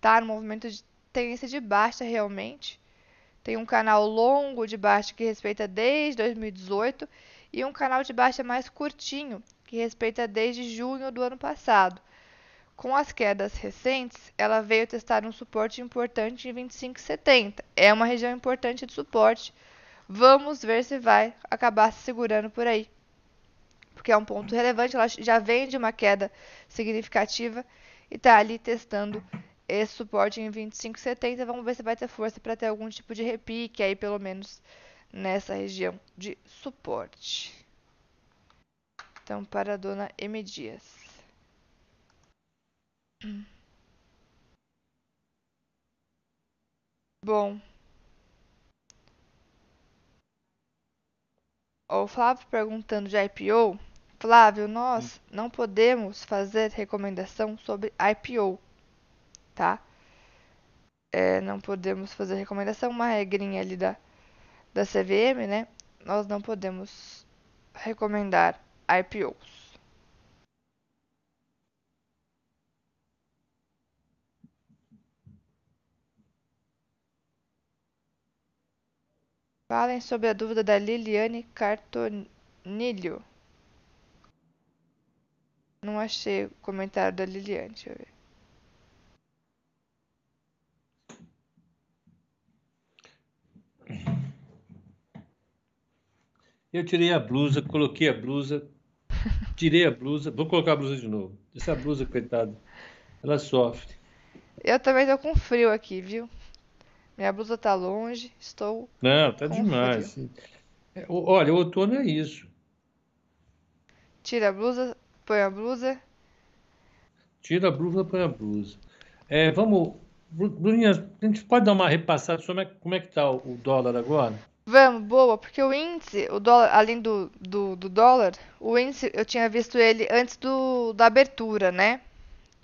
tá no movimento de tendência de baixa realmente. Tem um canal longo de baixa que respeita desde 2018 e um canal de baixa mais curtinho que respeita desde junho do ano passado. Com as quedas recentes, ela veio testar um suporte importante em 25,70. É uma região importante de suporte. Vamos ver se vai acabar se segurando por aí. Porque é um ponto relevante, ela já vem de uma queda significativa e está ali testando esse suporte em 25,70. Vamos ver se vai ter força para ter algum tipo de repique aí, pelo menos nessa região de suporte. Então, para a dona M. Dias. Bom. O Flávio perguntando de IPO. Flávio, nós não podemos fazer recomendação sobre IPO, tá? É, não podemos fazer recomendação, uma regrinha ali da, da CVM, né? Nós não podemos recomendar IPOs. Falem sobre a dúvida da Liliane Cartonilho. Não achei o comentário da Liliane, deixa eu ver. Eu tirei a blusa, coloquei a blusa, tirei a blusa, vou colocar a blusa de novo. Essa blusa, coitada, ela sofre. Eu também tô com frio aqui, viu? Minha blusa tá longe, estou. Não, tá demais. frio. É, Olha, o outono é isso. Tira a blusa, põe a blusa. Tira a blusa, põe a blusa. É, vamos, Bru- Bruninha, a gente pode dar uma repassada sobre como é, é que tá o, dólar agora? Vamos, boa, porque o índice, o dólar, além do, do, do dólar, o índice eu tinha visto ele antes do, da abertura, né?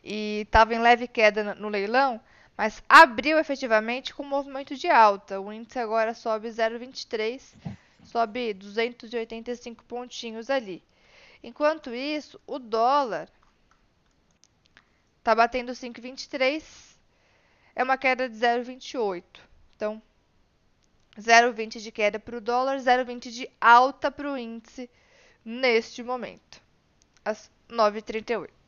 E tava em leve queda no leilão, mas abriu efetivamente com um movimento de alta. O índice agora sobe 0,23, sobe 285 pontinhos ali. Enquanto isso, o dólar tá batendo 5,23, é uma queda de 0,28. Então, 0,20 de queda para o dólar, 0,20 de alta para o índice neste momento, às 9h38.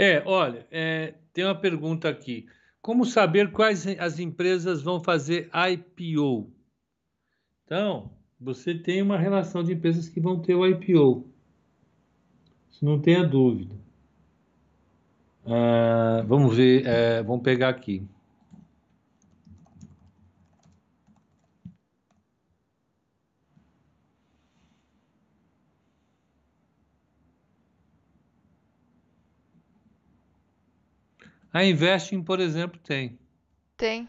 É, olha, é, tem uma pergunta aqui. Como saber quais as empresas vão fazer IPO? Então, você tem uma relação de empresas que vão ter o IPO. Isso não tenha dúvida. Ah, vamos ver, é, vamos pegar aqui. A Investing, por exemplo, tem. Tem.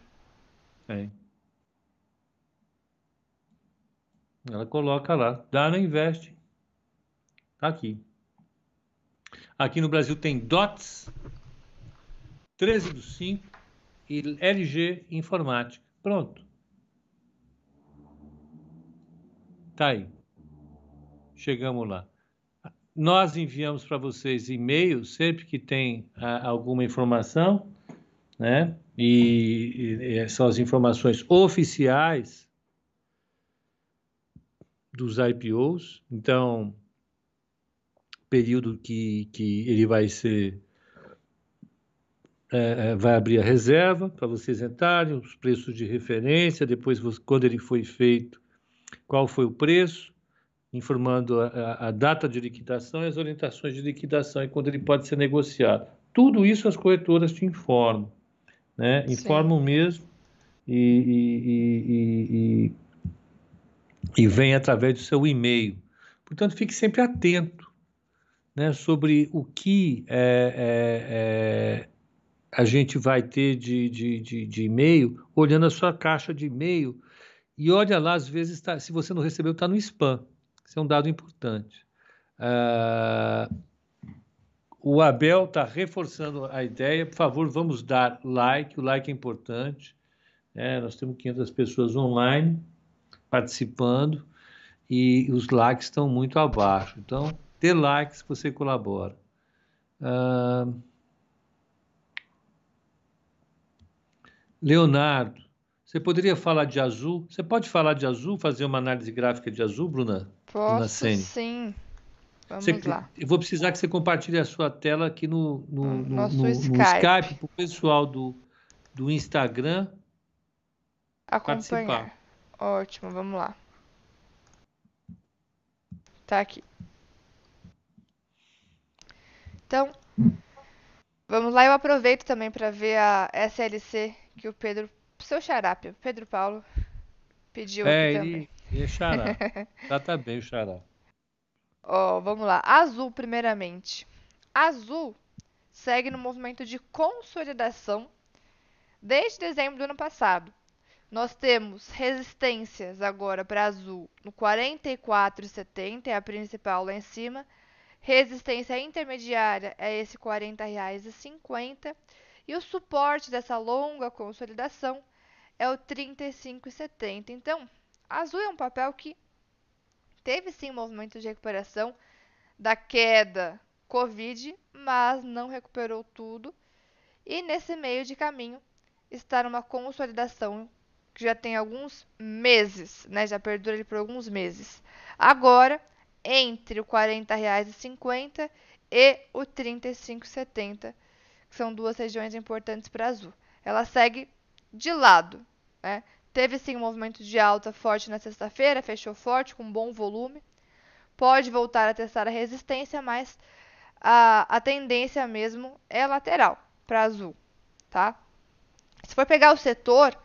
Tem. Ela coloca lá, Dana Invest. Tá aqui. Aqui no Brasil tem DOTS, 13 do 5 e LG Informática. Pronto. Tá aí. Chegamos lá. Nós enviamos para vocês e-mail sempre que tem ah, alguma informação, né? E, e- são as informações oficiais dos IPOs. Então, período que, que ele vai ser é, vai abrir a reserva para vocês entrarem, os preços de referência, depois quando ele foi feito, qual foi o preço, informando a, a- a data de liquidação e as orientações de liquidação e quando ele pode ser negociado. Tudo isso as corretoras te informam, né? Sim. Informam mesmo e, e, e, e, e vem através do seu e-mail. Portanto, fique sempre atento, né, sobre o que é, é, é, a gente vai ter de, de, de, de e-mail, olhando a sua caixa de e-mail e olha lá, às vezes, tá, se você não recebeu, está no spam. Isso é um dado importante. Ah, o Abel está reforçando a ideia. Por favor, vamos dar like. O like é importante. né? nós temos 500 pessoas online participando e os likes estão muito abaixo. Então, dê like se você colabora. Ah, Leonardo, você poderia falar de azul? Você pode falar de azul, fazer uma análise gráfica de azul, Bruna? Posso Sene. sim. Vamos Você- lá. eu vou precisar que você compartilhe a sua tela aqui no, no, No no- no- Skype. Para o pessoal do, do Instagram. Acompanhar. Ótimo, vamos lá. Tá aqui. Então, vamos lá. Eu aproveito também para ver a SLC que o Pedro, seu xarápio, Pedro Paulo, pediu É, aqui também. ele, ele é xará. Trata bem o xará. Ó, vamos lá. Azul, primeiramente. Azul segue no movimento de consolidação desde dezembro do ano passado, Nós temos resistências agora para azul no 44,70, é a principal lá em cima. Resistência intermediária é esse R$ 40,50 e o suporte dessa longa consolidação é o 35,70. Então, azul é um papel que teve sim um movimento de recuperação da queda Covid, mas não recuperou tudo. E nesse meio de caminho está numa consolidação que já tem alguns meses, né? Já perdura ele por alguns meses. Agora, entre o R$ 40,50 e o R$ 35,70, que são duas regiões importantes para Azul. Ela segue de lado, né? Teve sim um movimento de alta forte na sexta-feira, fechou forte com bom volume. Pode voltar a testar a resistência, mas a, a tendência mesmo é lateral para azul, tá? Se for pegar o setor,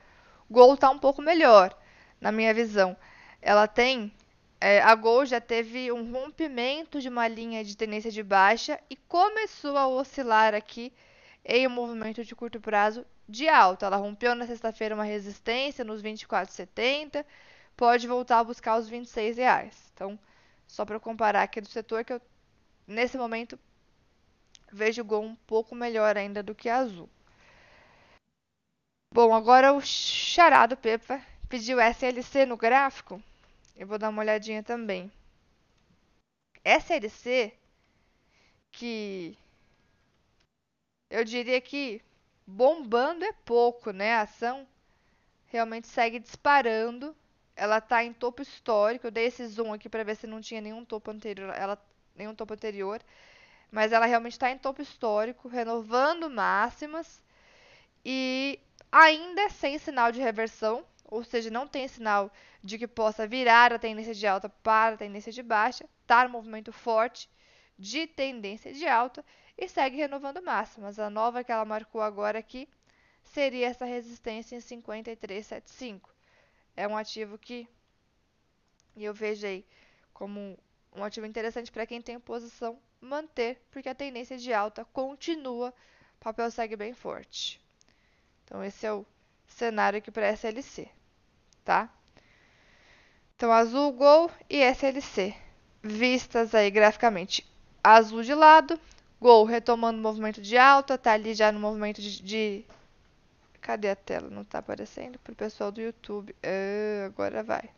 Gol está um pouco melhor, na minha visão. Ela tem é, a Gol já teve um rompimento de uma linha de tendência de baixa e começou a oscilar aqui em um movimento de curto prazo de alta. Ela rompeu na sexta-feira uma resistência nos 24,70, pode voltar a buscar os 26 reais. Então, só para comparar aqui do setor que eu nesse momento vejo o Gol um pouco melhor ainda do que a Azul. Bom, agora o charado Pepa pediu SLC no gráfico. Eu vou dar uma olhadinha também. SLC que eu diria que bombando é pouco, né? A ação realmente segue disparando. Ela está em topo histórico. Eu dei esse zoom aqui para ver se não tinha nenhum topo anterior, ela nenhum topo anterior, mas ela realmente está em topo histórico, renovando máximas e ainda sem sinal de reversão, ou seja, não tem sinal de que possa virar a tendência de alta para a tendência de baixa, está no movimento forte de tendência de alta e segue renovando máximas. A nova que ela marcou agora aqui seria essa resistência em 53,75. É um ativo que eu vejo aí como um ativo interessante para quem tem posição manter, porque a tendência de alta continua, o papel segue bem forte. Então, esse é o cenário aqui para SLC, tá? Então, azul, Gol e SLC, vistas aí graficamente. Azul de lado, Gol retomando o movimento de alta, tá ali já no movimento de... de... Cadê a tela? Não tá aparecendo para o pessoal do YouTube. Uh, agora vai.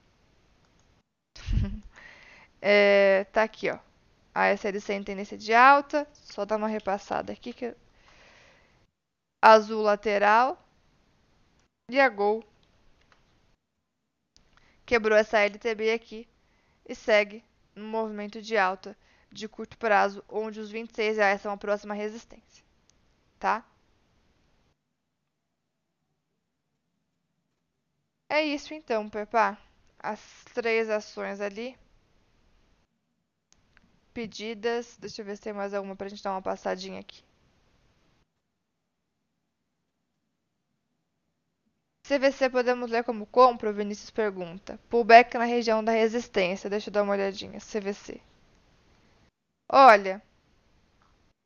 é, tá aqui, ó. A SLC em tendência de alta. Só dar uma repassada aqui. Que azul lateral e a Gol quebrou essa LTB aqui e segue no movimento de alta de curto prazo, onde os 26 reais são a próxima resistência, tá? É isso então, Pepa. As três ações ali pedidas. Deixa eu ver se tem mais alguma pra gente dar uma passadinha aqui. CVC podemos ler como compra? O Vinícius pergunta. Pullback na região da resistência. Deixa eu dar uma olhadinha. CVC. Olha,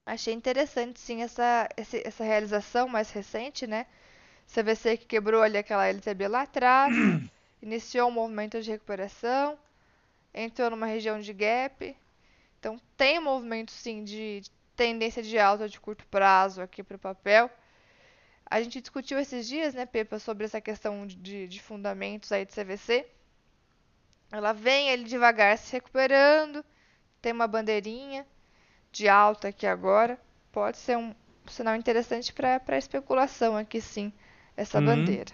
achei interessante sim essa, essa realização mais recente, né? CVC que quebrou ali aquela LTB lá atrás, iniciou um movimento de recuperação, entrou numa região de gap. Então tem um movimento sim de tendência de alta de curto prazo aqui para o papel. A gente discutiu esses dias, né, Pepa, sobre essa questão de, de fundamentos aí de CVC. Ela vem ali devagar se recuperando, tem uma bandeirinha de alta aqui agora. Pode ser um sinal interessante para especulação aqui, sim, essa uhum. bandeira.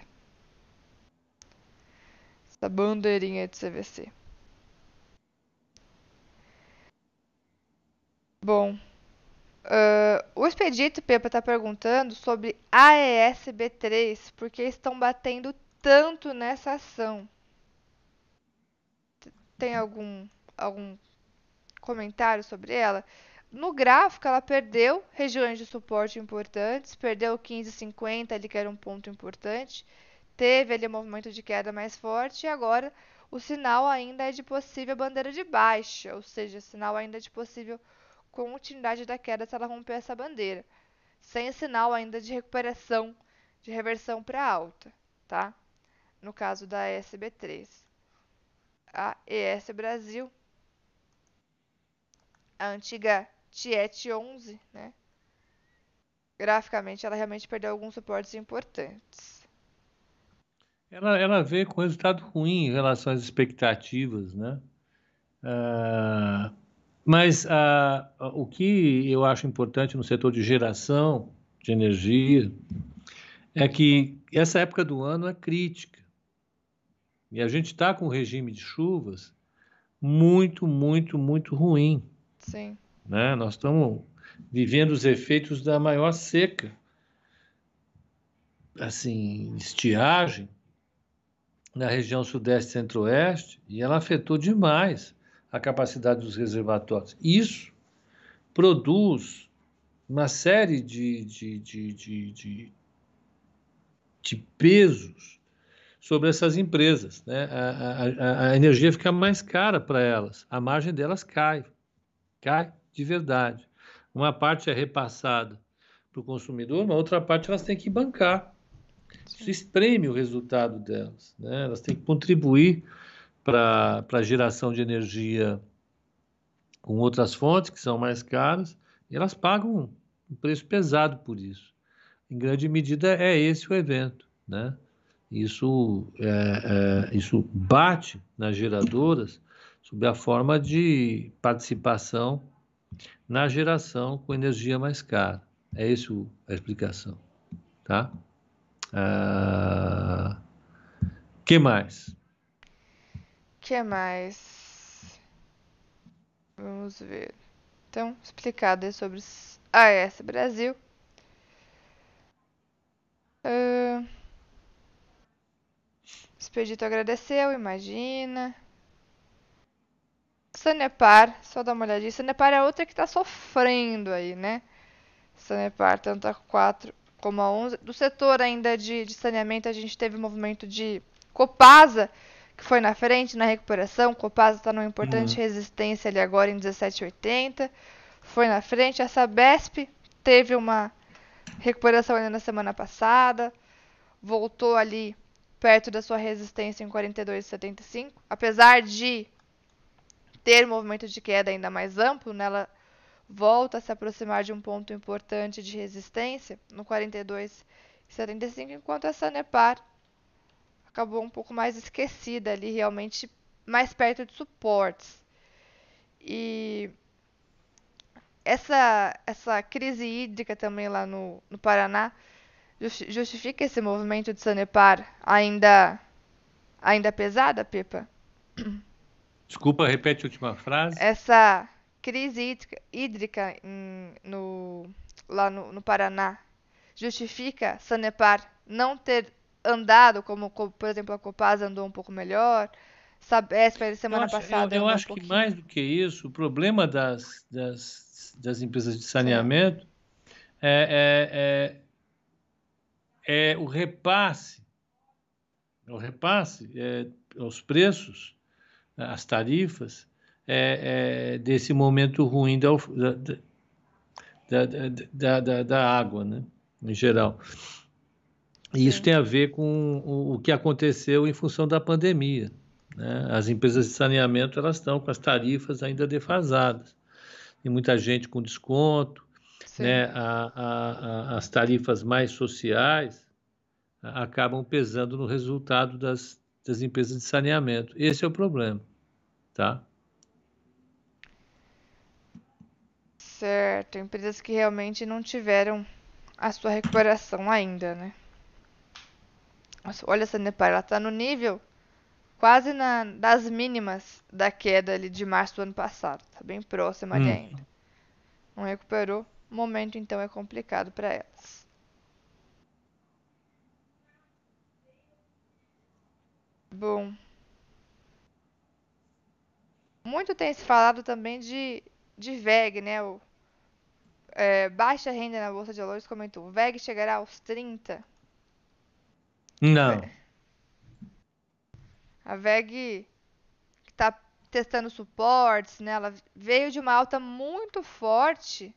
Essa bandeirinha de CVC. Bom, Uh, o Expedito Pepa está perguntando sobre AESB3, porque estão batendo tanto nessa ação. Tem algum, algum comentário sobre ela? No gráfico, ela perdeu regiões de suporte importantes, perdeu 15,50 ali, que era um ponto importante, teve ali um movimento de queda mais forte, e agora o sinal ainda é de possível bandeira de baixa, ou seja, sinal ainda de possível continuidade da queda se ela romper essa bandeira, sem sinal ainda de recuperação, de reversão para alta, tá? no caso da SB3. A ES Brasil, a antiga Tiet 11, né? Graficamente, ela realmente perdeu alguns suportes importantes. Ela, ela veio com resultado ruim em relação às expectativas, né? Uh, mas uh, o que eu acho importante no setor de geração de energia é que essa época do ano é crítica. E a gente está com um regime de chuvas muito, muito, muito ruim. Sim. Né? Nós estamos vivendo os efeitos da maior seca, assim, estiagem na região sudeste e centro-oeste, e ela afetou demais a capacidade dos reservatórios. Isso produz uma série de, de, de, de, de, de pesos sobre essas empresas. Né? A, a, a energia fica mais cara para elas, a margem delas cai, cai de verdade. Uma parte é repassada para o consumidor, uma outra parte elas têm que bancar. Isso espreme o resultado delas. Né? Elas têm que contribuir para a geração de energia com outras fontes que são mais caras e elas pagam um preço pesado por isso. Em grande medida é esse o evento, né? Isso, é, é, isso bate nas geradoras sob a forma de participação na geração com energia mais cara. É essa a explicação. Tá? Ah, que mais? que mais? Vamos ver. Então, explicado sobre AES Brasil. Uh, Expedito agradeceu, imagina. Sanepar, só dá uma olhadinha. Sanepar é outra que está sofrendo aí, né? Sanepar, tanto a 4 como a 11. Do setor ainda de, de saneamento, a gente teve o movimento de Copasa, que foi na frente na recuperação. Copasa está numa importante uhum. resistência ali agora em 17,80. Foi na frente. A Sabesp teve uma recuperação ainda na semana passada. Voltou ali perto da sua resistência em 42,75. Apesar de ter movimento de queda ainda mais amplo, né, ela volta a se aproximar de um ponto importante de resistência no 42,75, enquanto a Sanepar acabou um pouco mais esquecida ali, realmente mais perto de suportes. E essa, essa crise hídrica também lá no, no Paraná justifica esse movimento de Sanepar ainda, ainda pesada, Pepa? Desculpa, repete a última frase. Essa crise hídrica em, no, lá no, no, Paraná justifica Sanepar não ter andado como, por exemplo, a Copasa andou um pouco melhor? Sabesp, semana eu acho, passada. Eu, eu acho um que mais do que isso, o problema das, das, das empresas de saneamento é, é, é, é, o repasse, o repasse, é, os preços as tarifas é, é, desse momento ruim da, da, da, da, água, né, em geral. E isso tem a ver com o, o que aconteceu em função da pandemia. Né? As empresas de saneamento elas estão com as tarifas ainda defasadas. Tem muita gente com desconto, né? A, a, a, as tarifas mais sociais acabam pesando no resultado das, das empresas de saneamento. Esse é o problema, tá? Certo, empresas que realmente não tiveram a sua recuperação ainda, né? Nossa, olha essa Nepal, ela tá no nível quase na, das mínimas da queda ali de março do ano passado. Tá bem próxima ali hum. ainda. Não recuperou. O momento então é complicado para elas. Bom. Muito tem se falado também de, de VEG, né? O, é, baixa renda na Bolsa de Valores comentou. O VEG chegará aos 30. Não. A VEG está testando suportes, né? Ela veio de uma alta muito forte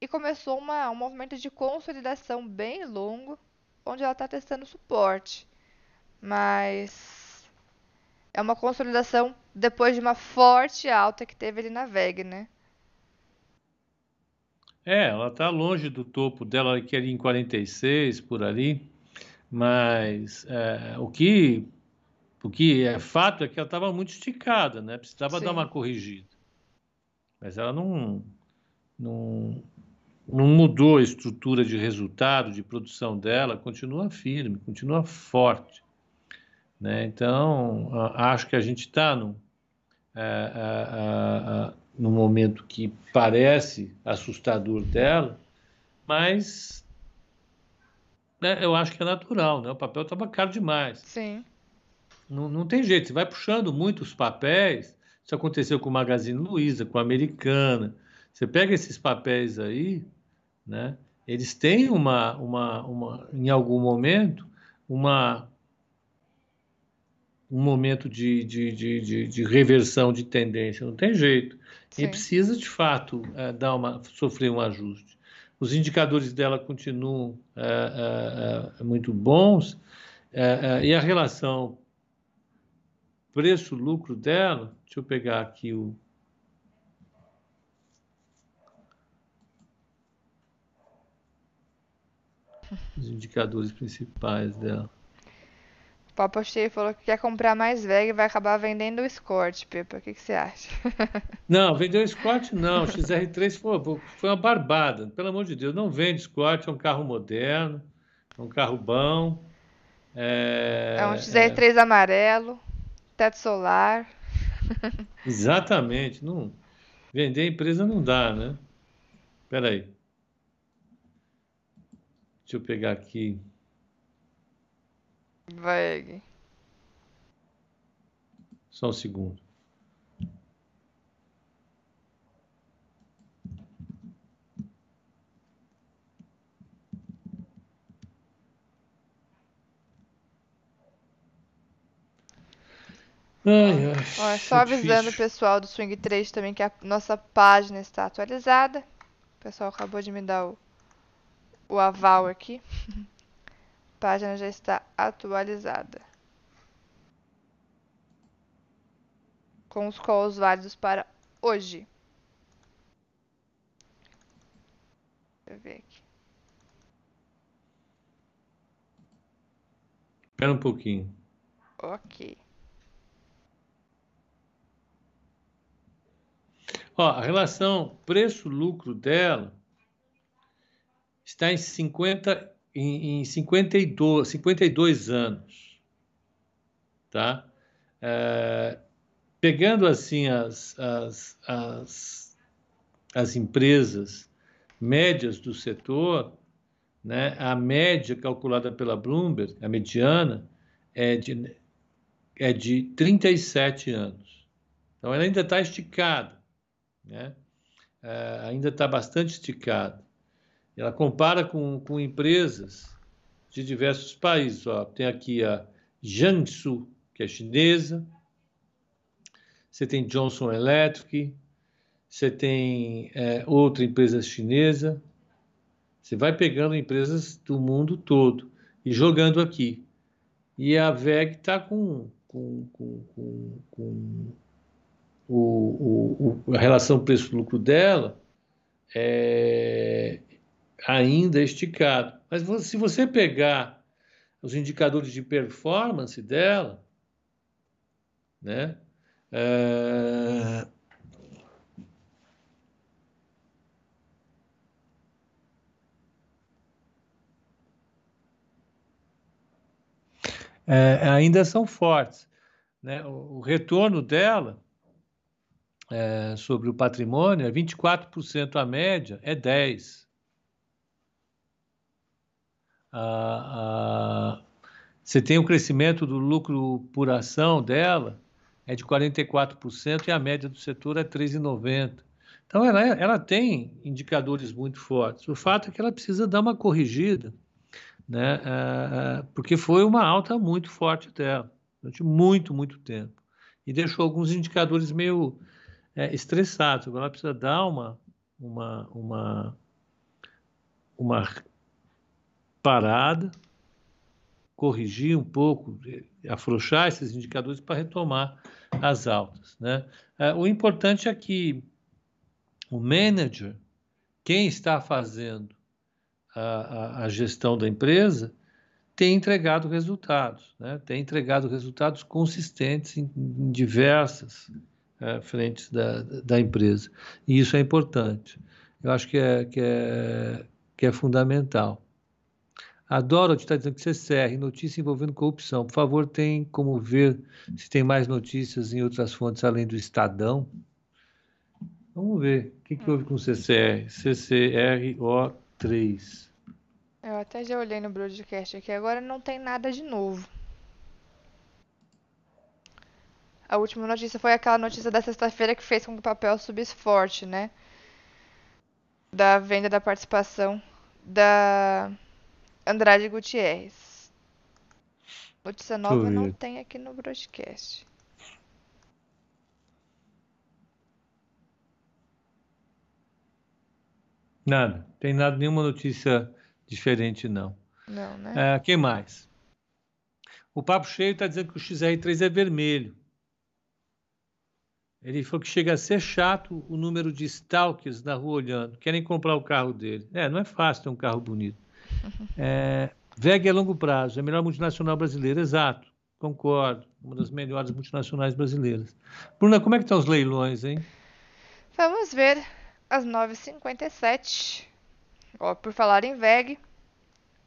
e começou uma, um movimento de consolidação bem longo, onde ela está testando suporte. Mas é uma consolidação depois de uma forte alta que teve ali na VEG, né? É, ela está longe do topo dela, que era em 46, por ali, mas é, o, que, o que é fato é que ela estava muito esticada, né? Precisava Sim. dar uma corrigida. Mas ela não, não, não mudou a estrutura de resultado, de produção dela, continua firme, continua forte. Né? Então, acho que a gente está no, é, é, é, no momento que parece assustador dela, mas né, eu acho que é natural, né? O papel estava caro demais. Sim. Não, não tem jeito, você vai puxando muitos papéis. Isso aconteceu com o Magazine Luiza, com a Americana. Você pega esses papéis aí, né? Eles têm uma, uma, uma em algum momento, uma um momento de, de, de, de, reversão de tendência, não tem jeito. Sim. E precisa, de fato, é, dar uma, sofrer um ajuste. Os indicadores dela continuam é, é, é muito bons é, é, e a relação preço-lucro dela, deixa eu pegar aqui o. Os indicadores principais dela. Papo Cheio falou que quer comprar mais VEG e vai acabar vendendo o Escort, Pepa. O que, que você acha? Não, vender o Escort não. O XR3 foi, foi uma barbada. Pelo amor de Deus, não vende Escort, é um carro moderno, é um carro bom. É, é um XR3 é... amarelo, teto solar. Exatamente. Não, vender a empresa não dá, né? Espera aí. Deixa eu pegar aqui. Vai. Só um segundo. Ai, ai, Ó, é só avisando o pessoal do Swing 3 também que a nossa página está atualizada. O pessoal acabou de me dar o, o aval aqui. página já está atualizada. Com os calls válidos para hoje. Deixa eu ver aqui. Espera um pouquinho. Ok. Ó, a relação preço-lucro dela está em 50 em, em 52, 52 anos, tá? É, pegando assim as, as, as, as empresas médias do setor, né, a média calculada pela Bloomberg, a mediana, é de, é de 37 anos. Então, ela ainda está esticada, né? É, ainda está bastante esticada. Ela compara com, com empresas de diversos países. Ó. Tem aqui a Jiangsu, que é chinesa. Você tem Johnson Electric. Você tem é, outra empresa chinesa. Você vai pegando empresas do mundo todo e jogando aqui. E a VEG está com, com, com, com, com o, o, a relação preço-lucro dela é, ainda esticado. Mas se você pegar os indicadores de performance dela, né? É... É, ainda são fortes. Né? O, o retorno dela é, sobre o patrimônio é 24% a média, é 10%. Você tem o crescimento do lucro por ação dela, é de 44% e a média do setor é 3,90%. Então, ela, ela tem indicadores muito fortes. O fato é que ela precisa dar uma corrigida, né? É, é, porque foi uma alta muito forte dela, durante muito, muito tempo. E deixou alguns indicadores meio é, estressados. Agora ela precisa dar uma, uma, uma, uma parada corrigir um pouco, afrouxar esses indicadores para retomar as altas. Né? É, o importante é que o manager, quem está fazendo a, a, a gestão da empresa, tem entregado resultados, né? tem entregado resultados consistentes em, em diversas é, frentes da, da empresa. E isso é importante. Eu acho que é, que é, que é fundamental. A Dorothy está dizendo que CCR, notícia envolvendo corrupção. Por favor, tem como ver se tem mais notícias em outras fontes além do Estadão? Vamos ver. O que, que houve com o CCR? CCRO3. Eu até já olhei no broadcast aqui, agora não tem nada de novo. A última notícia foi aquela notícia da sexta-feira que fez com que o papel subisse forte, né? Da venda da participação da Andrade Gutierrez. Notícia nova não tem aqui no broadcast. Nada. Tem nada, nenhuma notícia diferente, não. Não, né? É, quem mais? O Papo Cheio está dizendo que o XR3 é vermelho. Ele falou que chega a ser chato o número de stalkers na rua olhando. Querem comprar o carro dele. É, não é fácil ter um carro bonito. É, VEG é longo prazo, é a melhor multinacional brasileira, exato, concordo, uma das melhores multinacionais brasileiras. Bruna, como é que estão os leilões, hein? Vamos ver, às 9h57, Ó, por falar em VEG,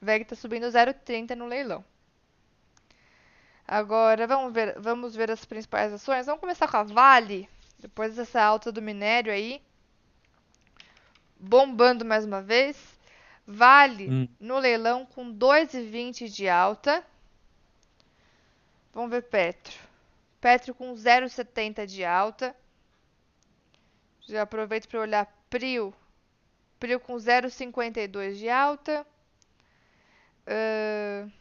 VEG está subindo 0,30 no leilão. Agora, vamos ver, vamos ver as principais ações. Vamos começar com a Vale, depois dessa alta do minério aí, bombando mais uma vez. Vale hum. no leilão com 2,20 de alta. Vamos ver Petro. Petro com 0,70 de alta. Já aproveito para olhar Prio. Prio com 0,52 de alta. Uh,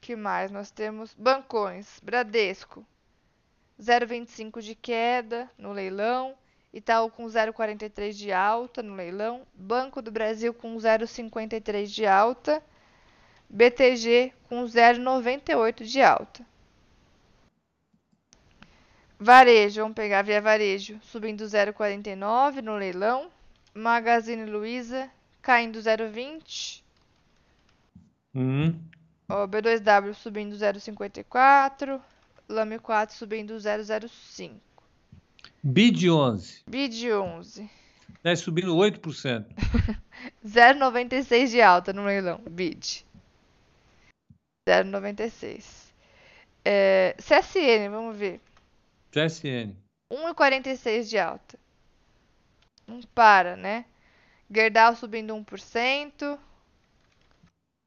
que mais? Nós temos Bancões. Bradesco. 0,25 de queda no leilão. Itaú com 0,43 de alta no leilão, Banco do Brasil com 0,53 de alta, BTG com 0,98 de alta. Varejo, vamos pegar via varejo, subindo 0,49 no leilão, Magazine Luiza caindo 0,20. Hum. O B2W subindo 0,54, Lame 4 subindo 0,05. BID 11. BID 11. Né, subindo 8%. 0,96 de alta no leilão. BID. 0,96. É, CSN, vamos ver. CSN. 1,46 de alta. Não para, né? Gerdau subindo 1%.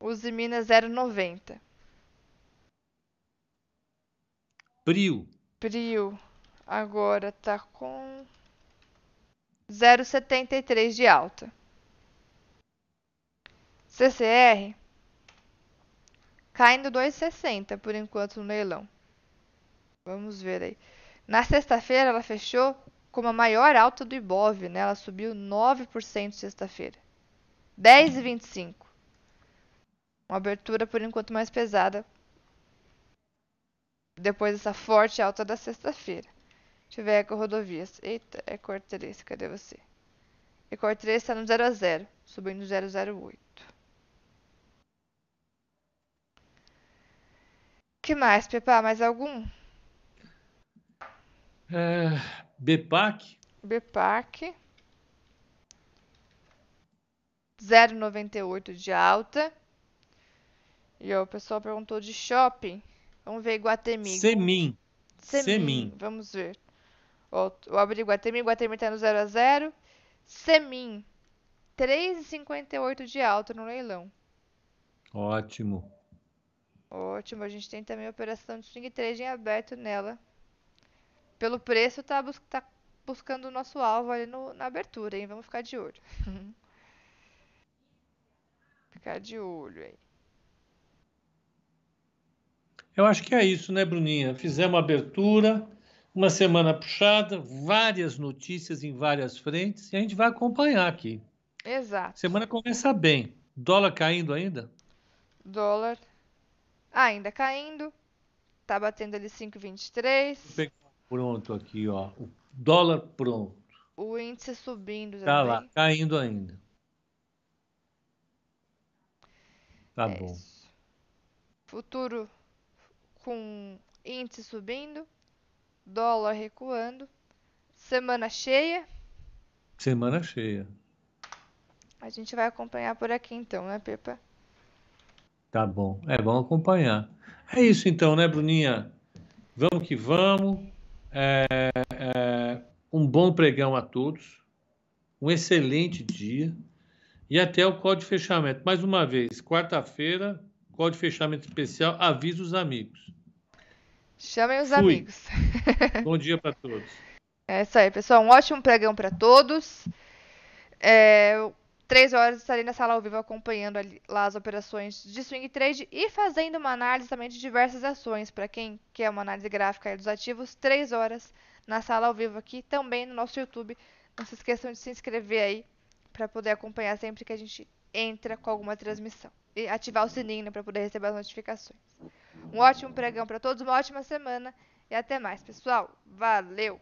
Uzi Minas 0,90. Prio. Prio agora tá com 0,73 de alta. CCR caindo 2,60 por enquanto no leilão. Vamos ver aí. Na sexta-feira ela fechou com a maior alta do Ibov, né? Ela subiu 9% sexta-feira. 10,25. Uma abertura por enquanto mais pesada depois dessa forte alta da sexta-feira. Deixa eu ver Eco Rodovias. Eita, Ecor 3, cadê você? Ecor 3 está no 0 a 0, subindo 008. que mais, Pepa? Mais algum? É, BPAC. BPAC. 0,98 de alta. E ó, o pessoal perguntou de shopping. Vamos ver Iguatemi. Semin. Semin. Semin. Vamos ver. Ó, eu abri Guatemi, Guatemi tá no 0 a 0 Semin, 3,58 de alta no leilão. Ótimo. Ótimo, a gente tem também a operação de swing trading aberto nela. Pelo preço, tá, bus tá buscando o nosso alvo ali no, na abertura, hein? Vamos ficar de olho. ficar de olho aí. Eu acho que é isso, né, Bruninha? Fizemos a abertura, uma semana puxada, várias notícias em várias frentes e a gente vai acompanhar aqui. Exato. Semana começa bem. Dólar caindo ainda? Dólar Ainda caindo. Tá batendo ali 5,23. Pronto aqui, ó. O dólar pronto. O índice subindo Tá também. lá, caindo ainda. Tá É bom. isso. Futuro com índice subindo, dólar recuando, semana cheia. Semana cheia. A gente vai acompanhar por aqui então, né, Pepa? Tá bom. É, vamos acompanhar. É isso então, né, Bruninha? Vamos que vamos. É, é, um bom pregão a todos. Um excelente dia. E até o código de fechamento. Mais uma vez, quarta-feira, código de fechamento especial. Avisa os amigos. Chamem os Fui. amigos. Bom dia para todos. É isso aí, pessoal. Um ótimo pregão para todos. É, três horas estarei na sala ao vivo acompanhando ali- lá as operações de swing trade e fazendo uma análise também de diversas ações. Para quem quer uma análise gráfica dos ativos, três horas na sala ao vivo aqui, também no nosso YouTube. Não se esqueçam de se inscrever aí para poder acompanhar sempre que a gente entra com alguma transmissão. E ativar o sininho para poder receber as notificações. Um ótimo pregão para todos, uma ótima semana e até mais, pessoal. Valeu!